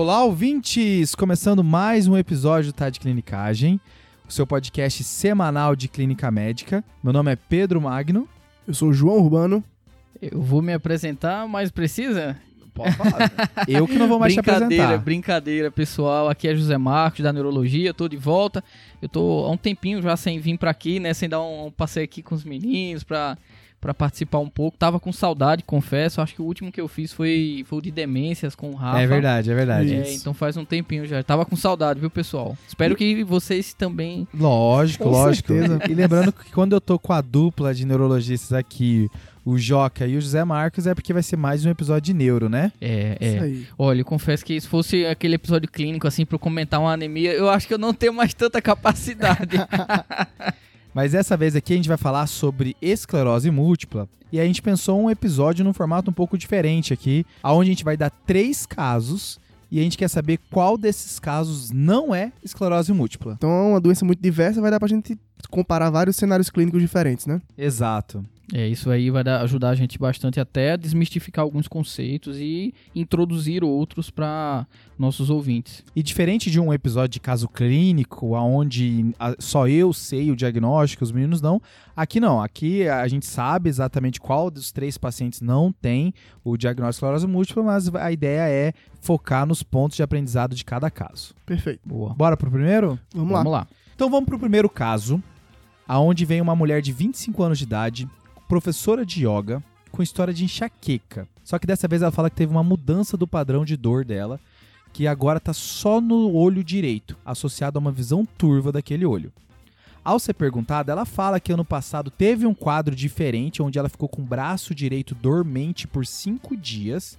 Olá, ouvintes! Começando mais um episódio do Tá de Clinicagem, o seu podcast semanal de clínica médica. Meu nome é Pedro Magno. Eu sou o João Urbano. Eu vou me apresentar, mas precisa? Pode falar. Eu que não vou mais te brincadeira, apresentar. brincadeira, pessoal. Aqui é José Marcos da Neurologia, tô de volta. Eu tô há um tempinho já sem vir pra aqui, né, sem dar um passeio aqui com os meninos pra para participar um pouco. Tava com saudade, confesso. Acho que o último que eu fiz foi, foi o de demências com o Rafa. É verdade, é verdade. É, então faz um tempinho já. Tava com saudade, viu, pessoal? Espero que vocês também. Lógico, Com lógico. certeza. E lembrando que quando eu tô com a dupla de neurologistas aqui, o Joca e o José Marcos, é porque vai ser mais um episódio de neuro, né? É, Isso é. aí. Olha, eu confesso que se fosse aquele episódio clínico, assim, pra eu comentar uma anemia, eu acho que eu não tenho mais tanta capacidade. Mas dessa vez aqui a gente vai falar sobre esclerose múltipla. E a gente pensou um episódio num formato um pouco diferente aqui, onde a gente vai dar três casos e a gente quer saber qual desses casos não é esclerose múltipla. Então é uma doença muito diversa, vai dar pra gente comparar vários cenários clínicos diferentes, né? Exato. É, isso aí vai dar- ajudar a gente bastante até a desmistificar alguns conceitos e introduzir outros para nossos ouvintes. E diferente de um episódio de caso clínico, onde só eu sei o diagnóstico, os meninos não, aqui não. Aqui a gente sabe exatamente qual dos três pacientes não tem o diagnóstico de esclerose múltipla, mas a ideia é focar nos pontos de aprendizado de cada caso. Perfeito. Boa. Bora pro primeiro? Vamos, lá. Vamos lá. Então vamos pro primeiro caso, aonde vem uma mulher de 25 anos de idade, professora de yoga, com história de enxaqueca. Só que dessa vez ela fala que teve uma mudança do padrão de dor dela, que agora tá só no olho direito, associado a uma visão turva daquele olho. Ao ser perguntada, ela fala que ano passado teve um quadro diferente, onde ela ficou com o braço direito dormente por cinco dias,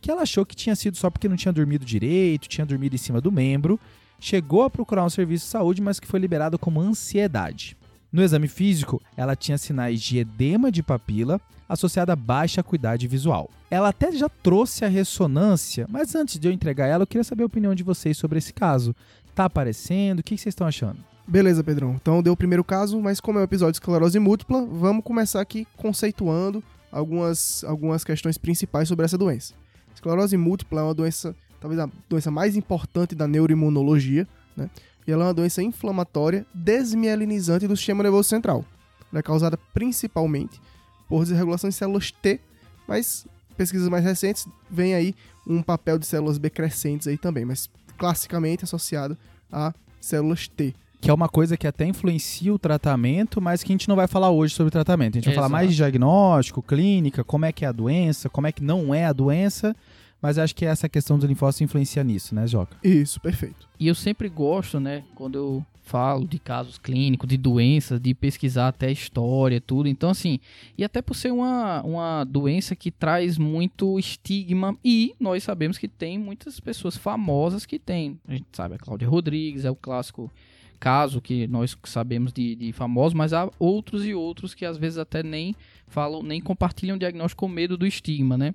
que ela achou que tinha sido só porque não tinha dormido direito, tinha dormido em cima do membro, chegou a procurar um serviço de saúde, mas que foi liberado como ansiedade. No exame físico, ela tinha sinais de edema de papila associado a baixa acuidade visual. Ela até já trouxe a ressonância, mas antes de eu entregar ela, eu queria saber a opinião de vocês sobre esse caso. Tá aparecendo? O que que vocês estão achando? Beleza, Pedrão. Então deu o primeiro caso, mas como é um episódio de esclerose múltipla, vamos começar aqui conceituando algumas, algumas questões principais sobre essa doença. Esclerose múltipla é uma doença, talvez a doença mais importante da neuroimunologia, né? E ela é uma doença inflamatória desmielinizante do sistema nervoso central. Ela é causada principalmente por desregulação de células T, mas pesquisas mais recentes vem aí um papel de células B crescentes aí também, mas classicamente associado a células T. Que é uma coisa que até influencia o tratamento, mas que a gente não vai falar hoje sobre tratamento. A gente vai falar Exato. mais de diagnóstico, clínica, como é que é a doença, como é que não é a doença, mas acho que essa questão do linfócito influencia nisso, né, Joca? Isso, perfeito. E eu sempre gosto, né, quando eu falo de casos clínicos, de doenças, de pesquisar até a história, tudo. Então, assim, e até por ser uma, uma doença que traz muito estigma, e nós sabemos que tem muitas pessoas famosas que têm. A gente sabe, a Cláudia Rodrigues é o clássico caso que nós sabemos de, de famosos, mas há outros e outros que às vezes até nem falam, nem compartilham o diagnóstico com medo do estigma, né?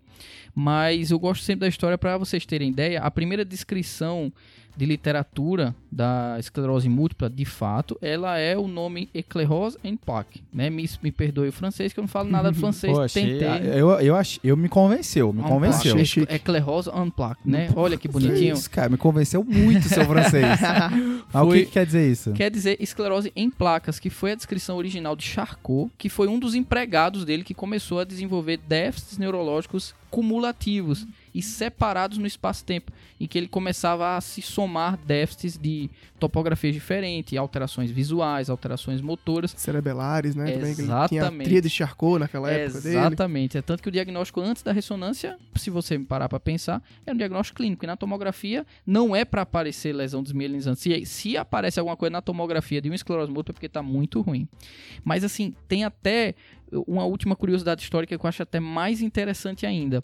Mas eu gosto sempre da história para vocês terem ideia. A primeira descrição de literatura da esclerose múltipla, de fato, ela é o nome Eclerose en plaque, né? Me, me perdoe o francês, que eu não falo nada do francês, Pô, achei- tentei. eu, eu, ach- eu me convenceu, me En convenceu. plaque. Eclerose en plaque, né? Olha que bonitinho. isso, cara, me convenceu muito seu francês. Mas o que, que quer dizer isso? Quer dizer esclerose em placas, que foi a descrição original de Charcot, que foi um dos empregados dele que começou a desenvolver déficits neurológicos cumulativos e separados no espaço-tempo, em que ele começava a se somar déficits de topografias diferentes, alterações visuais, alterações motoras. Cerebelares, né? Também, que ele tinha a Exatamente. tria de Charcot naquela época dele. Exatamente. É tanto que o diagnóstico antes da ressonância, se você parar para pensar, é um diagnóstico clínico. E na tomografia não é para aparecer lesão desmielinizante. Se, se aparece alguma coisa na tomografia de uma esclerose múltipla é porque está muito ruim. Mas assim, tem até uma última curiosidade histórica que eu acho até mais interessante ainda.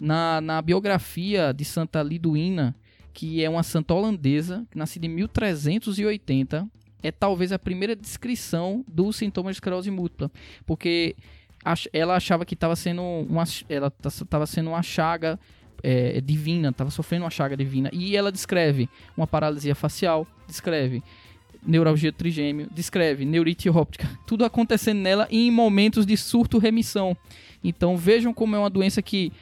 Na, na biografia de Santa Liduína, que é uma santa holandesa, nascida em 1380, é talvez a primeira descrição dos sintomas de esclerose múltipla, porque ela achava que estava sendo uma ela estava sendo uma chaga é, divina, estava sofrendo uma chaga divina e ela descreve uma paralisia facial, descreve neuralgia trigêmeo, descreve neurite óptica, tudo acontecendo nela em momentos de surto remissão. Então vejam como é uma doença que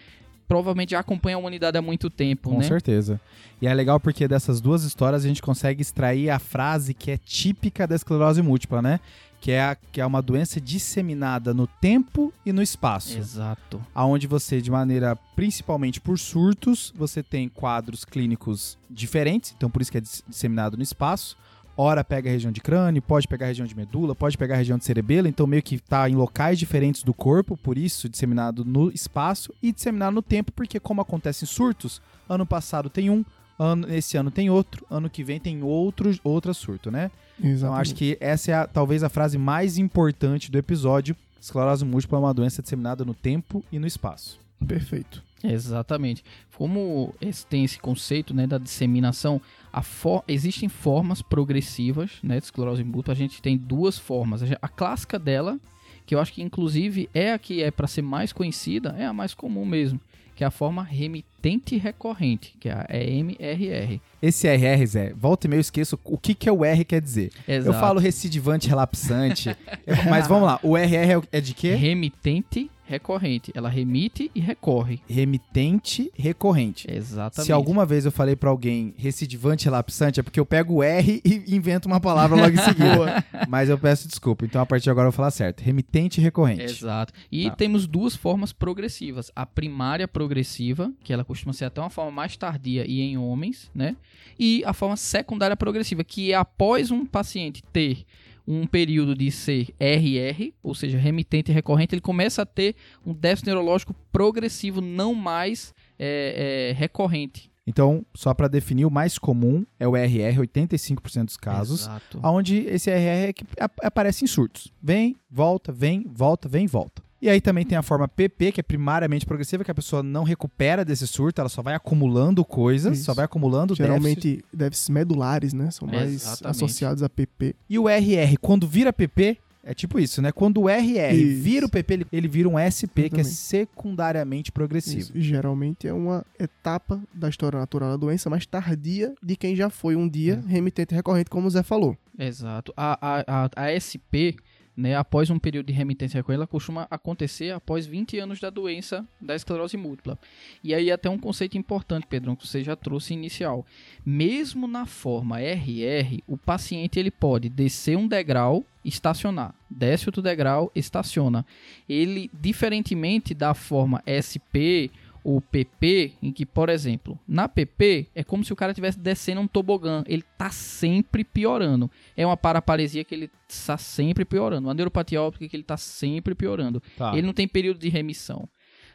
provavelmente já acompanha a humanidade há muito tempo, Com né? certeza. E é legal porque dessas duas histórias a gente consegue extrair a frase que é típica da esclerose múltipla, né? Que é, a- que é uma doença disseminada no tempo e no espaço. Exato. Aonde você, de maneira principalmente por surtos, você tem quadros clínicos diferentes, então por isso que é dis- disseminado no espaço. Ora pega a região de crânio, pode pegar a região de medula, pode pegar a região de cerebelo, então meio que tá em locais diferentes do corpo, por isso disseminado no espaço e disseminado no tempo, porque como acontecem surtos, ano passado tem um, ano, esse ano tem outro, ano que vem tem outro, outra surto, né? Então Exatamente. acho que essa é a- talvez a frase mais importante do episódio. Esclerose múltipla é uma doença disseminada no tempo e no espaço. Perfeito. Exatamente. Como esse- tem esse conceito né, da disseminação, a for- existem formas progressivas né, de esclerose múltipla. A gente tem duas formas. A clássica dela, que eu acho que inclusive é a que é para ser mais conhecida, é a mais comum mesmo, que é a forma remitente recorrente, que é a EMRR. Esse RR, Zé, volta e meia eu esqueço o que, que é o R quer dizer. Exato. Eu falo recidivante relapsante, mas vamos lá, o RR é é de quê? remitente recorrente. Ela remite e recorre. Remitente recorrente. Exatamente. Se alguma vez eu falei pra alguém recidivante relapsante, é porque eu pego o R e invento uma palavra logo em seguida. Mas eu peço desculpa. Então a partir de agora eu vou falar certo. Remitente recorrente. Exato. E Tá. temos duas formas progressivas. A primária progressiva, que ela costuma ser até uma forma mais tardia e em homens, né? E a forma secundária progressiva, que é após um paciente ter um período de ser RR, ou seja, remitente recorrente, ele começa a ter um déficit neurológico progressivo, não mais é, é, recorrente. Então, só pra definir, o mais comum é o RR, 85% dos casos. Exato. Onde esse RR é que ap- aparece em surtos. Vem, volta, vem, volta, vem, volta. E aí também tem a forma PP, que é primariamente progressiva, que a pessoa não recupera desse surto, ela só vai acumulando coisas, Isso. só vai acumulando. Geralmente déficits medulares, né? São mais Exatamente. associados a PP. E o RR, quando vira PP, é tipo isso, né? Quando o RR Isso. vira o PP, ele, ele vira um SP, que é secundariamente progressivo. Isso. E geralmente é uma etapa da história natural da doença mais tardia de quem já foi um dia remitente recorrente, como o Zé falou. Exato. A, a, a, a SP, né, após um período de remitência recorrente, ela costuma acontecer após 20 anos da doença da esclerose múltipla. E aí até um conceito importante, Pedrão, que você já trouxe inicial. Mesmo na forma RR, o paciente ele pode descer um degrau, estacionar. Desce outro degrau, estaciona. Ele, diferentemente da forma SP ou PP, em que, por exemplo, na PP é como se o cara estivesse descendo um tobogã, ele tá sempre piorando. É uma paraparesia que ele está sempre piorando, uma neuropatia óptica que ele tá sempre piorando. Tá. Ele não tem período de remissão.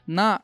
Na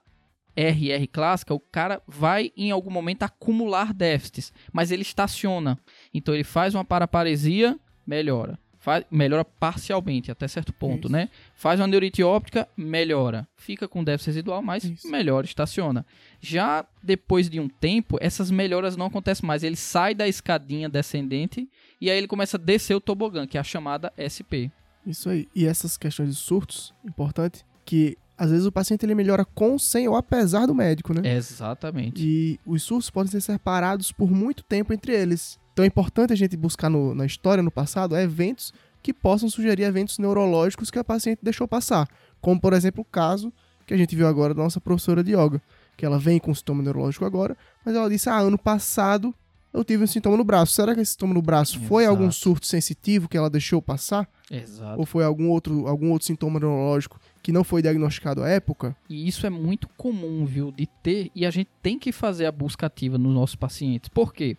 RR clássica, o cara vai em algum momento acumular déficits, mas ele estaciona. Então ele faz uma paraparesia, melhora. Faz, melhora parcialmente, até certo ponto, Isso. né? Faz uma neurite óptica, melhora. Fica com déficit residual, mas Isso. melhora, estaciona. Já depois de um tempo, essas melhoras não acontecem mais. Ele sai da escadinha descendente e aí ele começa a descer o tobogã, que é a chamada SP. Isso aí. E essas questões de surtos, importante, que às vezes o paciente ele melhora com, sem ou apesar do médico, né? Exatamente. E os surtos podem ser separados por muito tempo entre eles. Então é importante a gente buscar no- na história, no passado, eventos que possam sugerir eventos neurológicos que a paciente deixou passar. Como, por exemplo, o caso que a gente viu agora da nossa professora de yoga. Que ela vem com sintoma neurológico agora, mas ela disse: Ah, ano passado eu tive um sintoma no braço. Será que esse sintoma no braço foi Exato. algum surto sensitivo que ela deixou passar? Exato. Ou foi algum outro, algum outro sintoma neurológico que não foi diagnosticado à época? E isso é muito comum, viu, de ter, e a gente tem que fazer a busca ativa nos nossos pacientes. Por quê?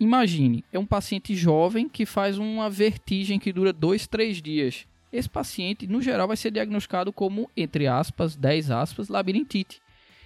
Imagine, é um paciente jovem que faz uma vertigem que dura dois, três dias. Esse paciente, no geral, vai ser diagnosticado como, entre aspas, 10 aspas, labirintite.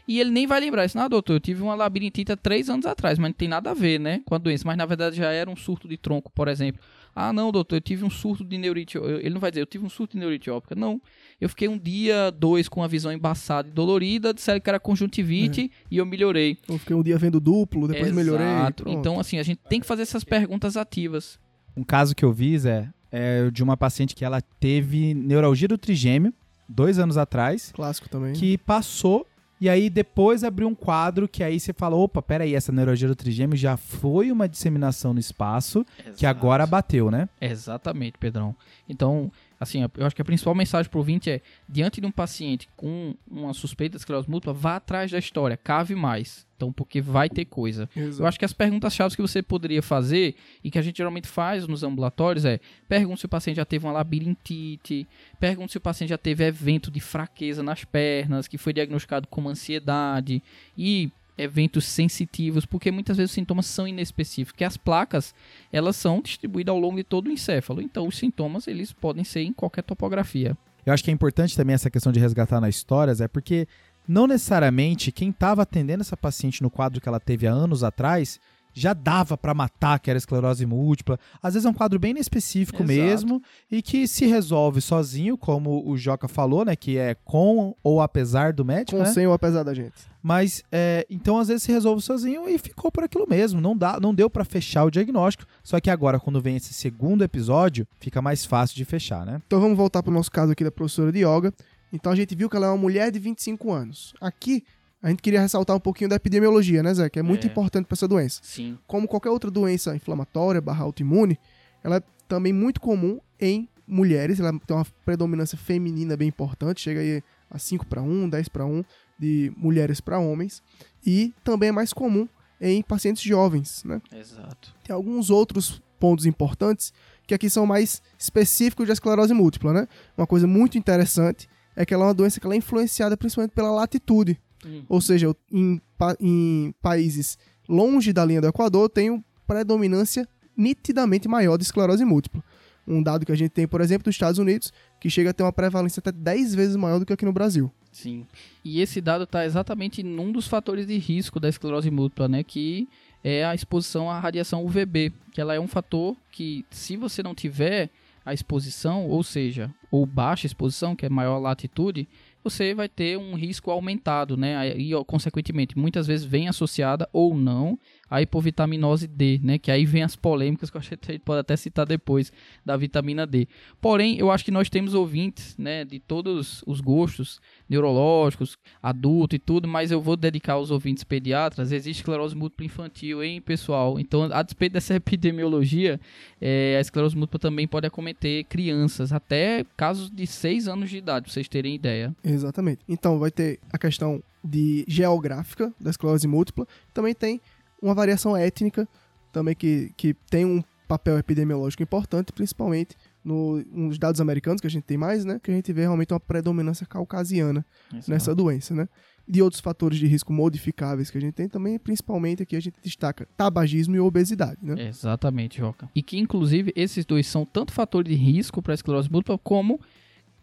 E ele nem vai lembrar isso. Não, doutor, eu tive uma labirintite há três anos atrás, mas não tem nada a ver, né, com a doença. Mas na verdade já era um surto de tronco, por exemplo. Ah, não, doutor, eu tive um surto de neurite. Ele não vai dizer, eu tive um surto de neurite óptica. Não. Eu fiquei um dia, dois, com a visão embaçada e dolorida, disseram que era conjuntivite e eu melhorei. Eu fiquei um dia vendo duplo, depois melhorei. Exato. pronto. Então, assim, a gente tem que fazer essas perguntas ativas. Um caso que eu vi, Zé, é de uma paciente que ela teve neuralgia do trigêmeo, dois anos atrás, Clássico também. que passou e aí depois abriu um quadro que aí você fala, opa, peraí, essa neuralgia do trigêmeo já foi uma disseminação no espaço que agora bateu, né? Exatamente, Pedrão. Então, assim, eu acho que a principal mensagem pro ouvinte é, diante de um paciente com uma suspeita de esclerose múltipla, vá atrás da história, cave mais. Então, porque vai ter coisa. Eu acho que as perguntas-chave que você poderia fazer, e que a gente geralmente faz nos ambulatórios, é pergunte se o paciente já teve uma labirintite, pergunte se o paciente já teve evento de fraqueza nas pernas, que foi diagnosticado como ansiedade, e eventos sensitivos, porque muitas vezes os sintomas são inespecíficos, que as placas, elas são distribuídas ao longo de todo o encéfalo, então os sintomas, eles podem ser em qualquer topografia. Eu acho que é importante também essa questão de resgatar nas histórias, é porque não necessariamente quem estava atendendo essa paciente no quadro que ela teve há anos atrás já dava para matar que era esclerose múltipla. Às vezes é um quadro bem específico Exato. mesmo e que se resolve sozinho, como o Joca falou, né? Que é com ou apesar do médico. Com né? sem ou apesar da gente. Mas é, então às vezes se resolve sozinho e ficou por aquilo mesmo. Não, dá, não deu para fechar o diagnóstico. Só que agora, quando vem esse segundo episódio, fica mais fácil de fechar, né? Então vamos voltar para o nosso caso aqui da professora de yoga. Então a gente viu que ela é uma mulher de 25 anos. Aqui a gente queria ressaltar um pouquinho da epidemiologia, né, Zé? Que é muito é. importante para essa doença. Sim. Como qualquer outra doença inflamatória barra autoimune, ela é também muito comum em mulheres. Ela tem uma predominância feminina bem importante, chega aí a 5 para 1, 10 para 1 de mulheres para homens. E também é mais comum em pacientes jovens, né? Exato. Tem alguns outros pontos importantes que aqui são mais específicos de esclerose múltipla, né? Uma coisa muito interessante é que ela é uma doença que ela é influenciada principalmente pela latitude. Hum. Ou seja, em, em países longe da linha do Equador, tem predominância nitidamente maior de esclerose múltipla. Um dado que a gente tem, por exemplo, dos Estados Unidos, que chega a ter uma prevalência até 10 vezes maior do que aqui no Brasil. Sim. E esse dado está exatamente num dos fatores de risco da esclerose múltipla, né? Que é a exposição à radiação UVB, que ela é um fator que, se você não tiver a exposição, ou seja, ou baixa exposição, que é maior latitude, você vai ter um risco aumentado, né? E, consequentemente, muitas vezes vem associada ou não a hipovitaminose D, né? Que aí vem as polêmicas que a gente pode até citar depois da vitamina D. Porém, eu acho que nós temos ouvintes, né? De todos os gostos neurológicos, adulto e tudo, mas eu vou dedicar aos ouvintes pediatras. Existe esclerose múltipla infantil, hein, pessoal? Então, a despeito dessa epidemiologia, é, a esclerose múltipla também pode acometer crianças, até casos de 6 anos de idade, pra vocês terem ideia. Exatamente. Então, vai ter a questão de geográfica da esclerose múltipla, também tem uma variação étnica também que, que tem um papel epidemiológico importante, principalmente no, nos dados americanos que a gente tem mais, né? Que a gente vê realmente uma predominância caucasiana Exato. nessa doença, né? De outros fatores de risco modificáveis que a gente tem também, principalmente aqui a gente destaca tabagismo e obesidade, né? Exatamente, Joca. E que inclusive esses dois são tanto fatores de risco para a esclerose múltipla como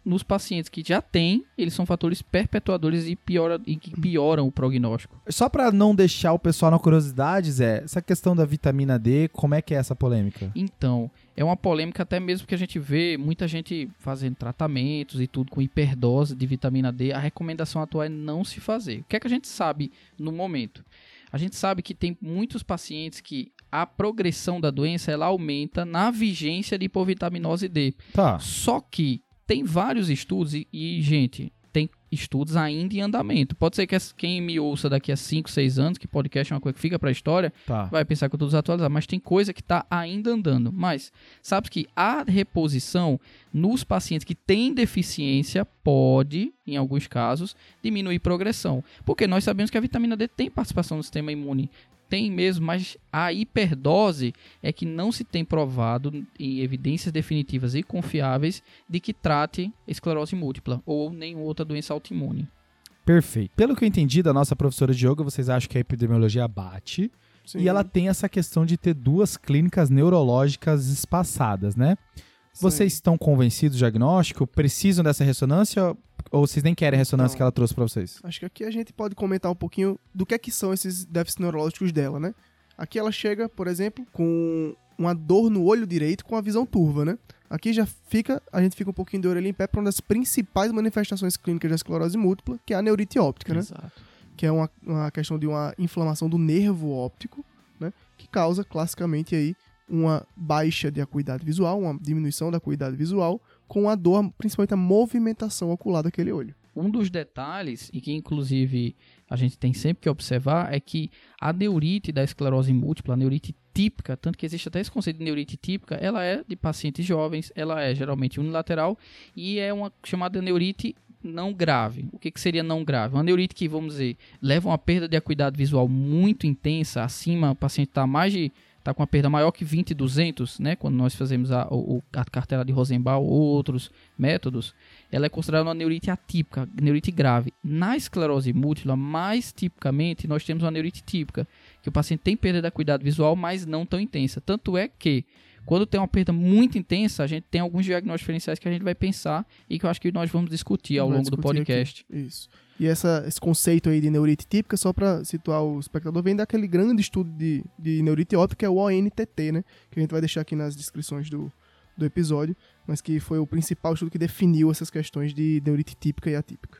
nos pacientes que já têm, eles são fatores perpetuadores e, piora, e que pioram o prognóstico. Só para não deixar o pessoal na curiosidade, Zé, essa questão da vitamina D, como é que é essa polêmica? Então, é uma polêmica até mesmo que a gente vê muita gente fazendo tratamentos e tudo com hiperdose de vitamina D. A recomendação atual é não se fazer. O que é que a gente sabe no momento? A gente sabe que tem muitos pacientes que a progressão da doença ela aumenta na vigência de hipovitaminose D. Tá. Só que tem vários estudos e, e, gente, tem estudos ainda em andamento. Pode ser que quem me ouça daqui a 5, 6 anos, que podcast é uma coisa que fica para a história, tá. vai pensar que eu estou desatualizado, mas tem coisa que está ainda andando. Mas sabe que a reposição nos pacientes que têm deficiência pode, em alguns casos, diminuir progressão. Porque nós sabemos que a vitamina D tem participação no sistema imune tem mesmo, mas a hiperdose é que não se tem provado em evidências definitivas e confiáveis de que trate esclerose múltipla ou nenhuma outra doença autoimune. Perfeito. Pelo que eu entendi da nossa professora de yoga, vocês acham que a epidemiologia bate Sim. e ela tem essa questão de ter duas clínicas neurológicas espaçadas, né? Sim. Vocês estão convencidos do diagnóstico? Precisam dessa ressonância? Ou vocês nem querem a ressonância que ela trouxe para vocês? Acho que aqui a gente pode comentar um pouquinho do que é que são esses déficits neurológicos dela, né? Aqui ela chega, por exemplo, com uma dor no olho direito com a visão turva, né? Aqui já fica, a gente fica um pouquinho de orelha em pé para uma das principais manifestações clínicas da esclerose múltipla, que é a neurite óptica, né? Exato. Que é uma, uma questão de uma inflamação do nervo óptico, né? Que causa classicamente aí uma baixa de acuidade visual, uma diminuição da acuidade visual, com a dor, principalmente a movimentação ocular daquele olho. Um dos detalhes, e que inclusive a gente tem sempre que observar, é que a neurite da esclerose múltipla, a neurite típica, tanto que existe até esse conceito de neurite típica, ela é de pacientes jovens, ela é geralmente unilateral e é uma chamada neurite não grave. O que, que seria não grave? Uma neurite que, vamos dizer, leva uma perda de acuidade visual muito intensa, acima, o paciente está mais de está com uma perda maior que 20 200, né, quando nós fazemos a, o, a cartela de Rosenbaum ou outros métodos, ela é considerada uma neurite atípica, neurite grave. Na esclerose múltipla, mais tipicamente, nós temos uma neurite típica, que o paciente tem perda da cuidado visual, mas não tão intensa. Tanto é que quando tem uma perda muito intensa, a gente tem alguns diagnósticos diferenciais que a gente vai pensar e que eu acho que nós vamos discutir ao longo do podcast. Aqui. Isso. E essa, esse conceito aí de neurite típica, só para situar o espectador, vem daquele grande estudo de, de neurite óptica, que é o ONTT, né? Que a gente vai deixar aqui nas descrições do, do episódio, mas que foi o principal estudo que definiu essas questões de neurite típica e atípica.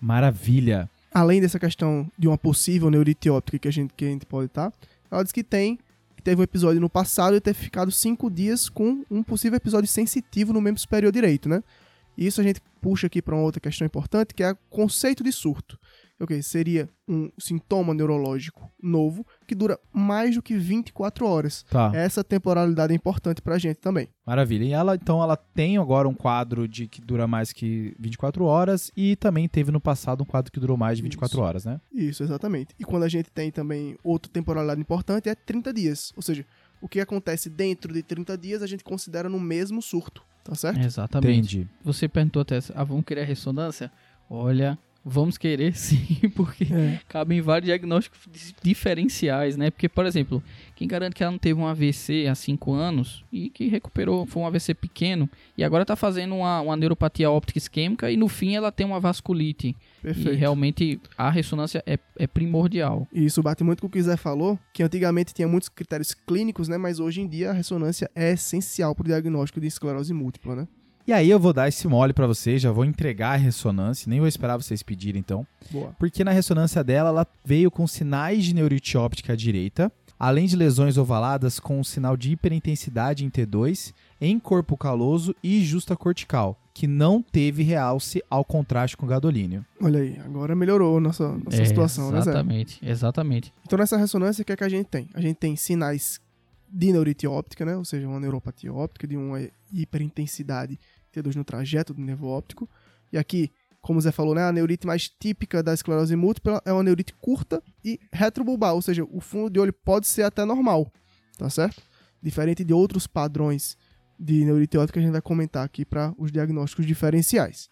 Maravilha! Além dessa questão de uma possível neurite óptica que a gente, que a gente pode estar, ela diz que tem teve um episódio no passado e ter ficado cinco dias com um possível episódio sensitivo no membro superior direito, né? E isso a gente puxa aqui para uma outra questão importante, que é o conceito de surto. Ok, seria um sintoma neurológico novo que dura mais do que 24 horas. Tá. Essa temporalidade é importante pra gente também. Maravilha. E ela, então, ela tem agora um quadro de que dura mais que 24 horas e também teve no passado um quadro que durou mais de 24 Isso. horas, né? Isso, exatamente. E quando a gente tem também outra temporalidade importante é 30 dias. Ou seja, o que acontece dentro de 30 dias a gente considera no mesmo surto, tá certo? Exatamente. Entendi. Você perguntou até, ah, vamos a ressonância? Olha, vamos querer sim, porque É. cabem vários diagnósticos di- diferenciais, né? Porque, por exemplo, quem garante que ela não teve um AVC há 5 anos e que recuperou, foi um AVC pequeno, e agora tá fazendo uma, uma neuropatia óptica isquêmica e no fim ela tem uma vasculite. E Perfeito. realmente a ressonância é, é primordial. E isso bate muito com o que o Zé falou, que antigamente tinha muitos critérios clínicos, né? Mas hoje em dia a ressonância é essencial para o diagnóstico de esclerose múltipla, né? E aí eu vou dar esse mole pra vocês, já vou entregar a ressonância, nem vou esperar vocês pedirem então. Boa. Porque na ressonância dela, ela veio com sinais de neurite óptica à direita, além de lesões ovaladas com um sinal de hiperintensidade em T2, em corpo caloso e justa cortical, que não teve realce ao contraste com gadolínio. Olha aí, agora melhorou a nossa, nossa É, situação, né, Zé? Exatamente, exatamente. Então nessa ressonância, o que é que a gente tem? A gente tem sinais de neurite óptica, né? Ou seja, uma neuropatia óptica de uma hiperintensidade T2 no trajeto do nervo óptico. E aqui, como o Zé falou, né? A neurite mais típica da esclerose múltipla é uma neurite curta e retrobulbar, ou seja, o fundo de olho pode ser até normal, tá certo? Diferente de outros padrões de neurite óptica que a gente vai comentar aqui para os diagnósticos diferenciais.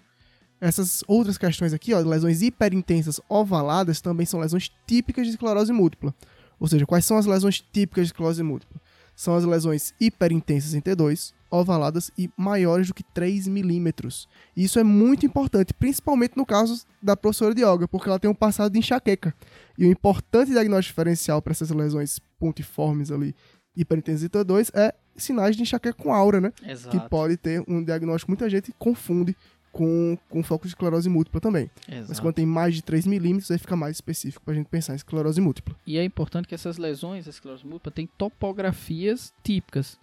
Essas outras questões aqui, ó, lesões hiperintensas ovaladas, também são lesões típicas de esclerose múltipla. Ou seja, quais são as lesões típicas de esclerose múltipla? São as lesões hiperintensas em T2, ovaladas e maiores do que 3 milímetros. E Isso é muito importante, principalmente no caso da professora de yoga, porque ela tem um passado de enxaqueca. E o importante diagnóstico diferencial para essas lesões pontiformes ali, hiperintensas em T2, é sinais de enxaqueca com aura, né? Exato. Que pode ter um diagnóstico que muita gente confunde com, com foco de esclerose múltipla também. Mas Exato. quando tem mais de 3 milímetros, aí fica mais específico pra gente pensar em esclerose múltipla. E é importante que essas lesões, a esclerose múltipla, têm topografias típicas,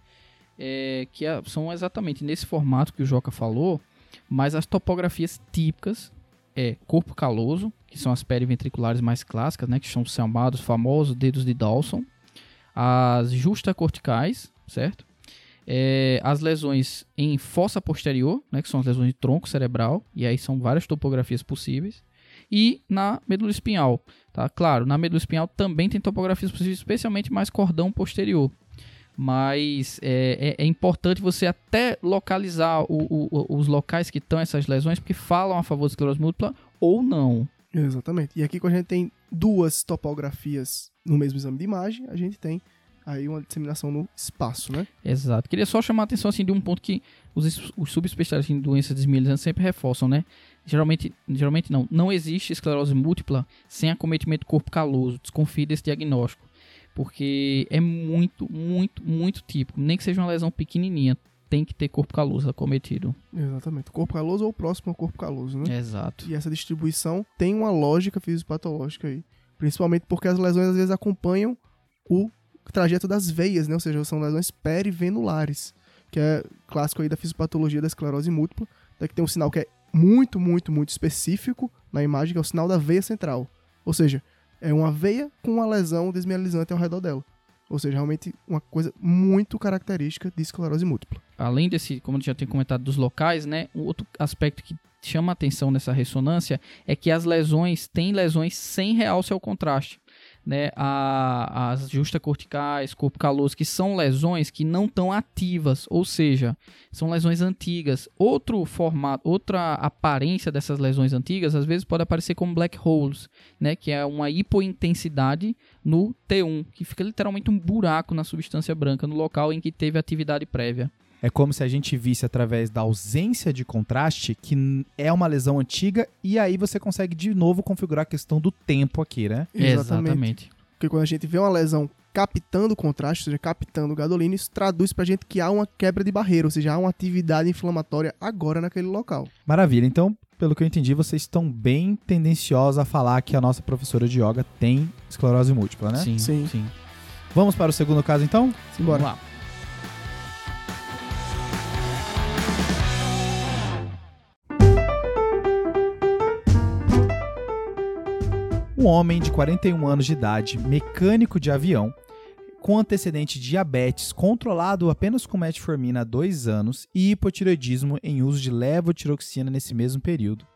é, que são exatamente nesse formato que o Joca falou, mas as topografias típicas é corpo caloso, que são as periventriculares mais clássicas, né, que são os chamados famosos dedos de Dawson, as justacorticais, certo? É, as lesões em fossa posterior, né, que são as lesões de tronco cerebral, e aí são várias topografias possíveis, e na medula espinhal, Tá? Claro, na medula espinhal também tem topografias possíveis, especialmente mais cordão posterior. Mas é, é- é importante você até localizar o- o- os locais que estão essas lesões, porque falam a favor da esclerose múltipla ou não. Exatamente. E aqui, quando a gente tem duas topografias no mesmo exame de imagem, a gente tem aí uma disseminação no espaço, né? Exato. Queria só chamar a atenção assim, de um ponto que os, os subespecialistas em doenças desmielinizantes sempre reforçam, né? Geralmente, geralmente não. Não existe esclerose múltipla sem acometimento do corpo caloso. Desconfie desse diagnóstico. Porque é muito, muito, muito típico. Nem que seja uma lesão pequenininha, tem que ter corpo caloso acometido. Exatamente. Corpo caloso ou próximo ao corpo caloso, né? Exato. E essa distribuição tem uma lógica fisiopatológica aí. Principalmente porque as lesões às vezes acompanham o trajeto das veias, né? Ou seja, são lesões perivenulares, que é clássico aí da fisiopatologia da esclerose múltipla. Daqui tem um sinal que é muito, muito, muito específico na imagem, que é o sinal da veia central. Ou seja, é uma veia com uma lesão desmielizante ao redor dela. Ou seja, realmente uma coisa muito característica de esclerose múltipla. Além desse, como eu já tinha comentado, dos locais, né? Um outro aspecto que chama atenção nessa ressonância é que as lesões têm lesões sem realce ao contraste né, a, as corpo caloso, que são lesões que não estão ativas, ou seja, são lesões antigas. Outro formato, outra aparência dessas lesões antigas, às vezes pode aparecer como black holes, né, que é uma hipointensidade no T1, que fica literalmente um buraco na substância branca no local em que teve atividade prévia. É como se a gente visse através da ausência de contraste que é uma lesão antiga e aí você consegue de novo configurar a questão do tempo aqui, né? Exatamente. Porque quando a gente vê uma lesão captando contraste, ou seja, captando gadolina, isso traduz pra gente que há uma quebra de barreira, ou seja, há uma atividade inflamatória agora naquele local. Maravilha. Então, pelo que eu entendi, vocês estão bem tendenciosos a falar que a nossa professora de yoga tem esclerose múltipla, né? Sim, Sim. sim. Vamos para o segundo caso, então? Simbora. Vamos lá. Um homem de 41 anos de idade, mecânico de avião, com antecedente de diabetes, controlado apenas com metformina há dois anos e hipotireoidismo em uso de levotiroxina nesse mesmo período,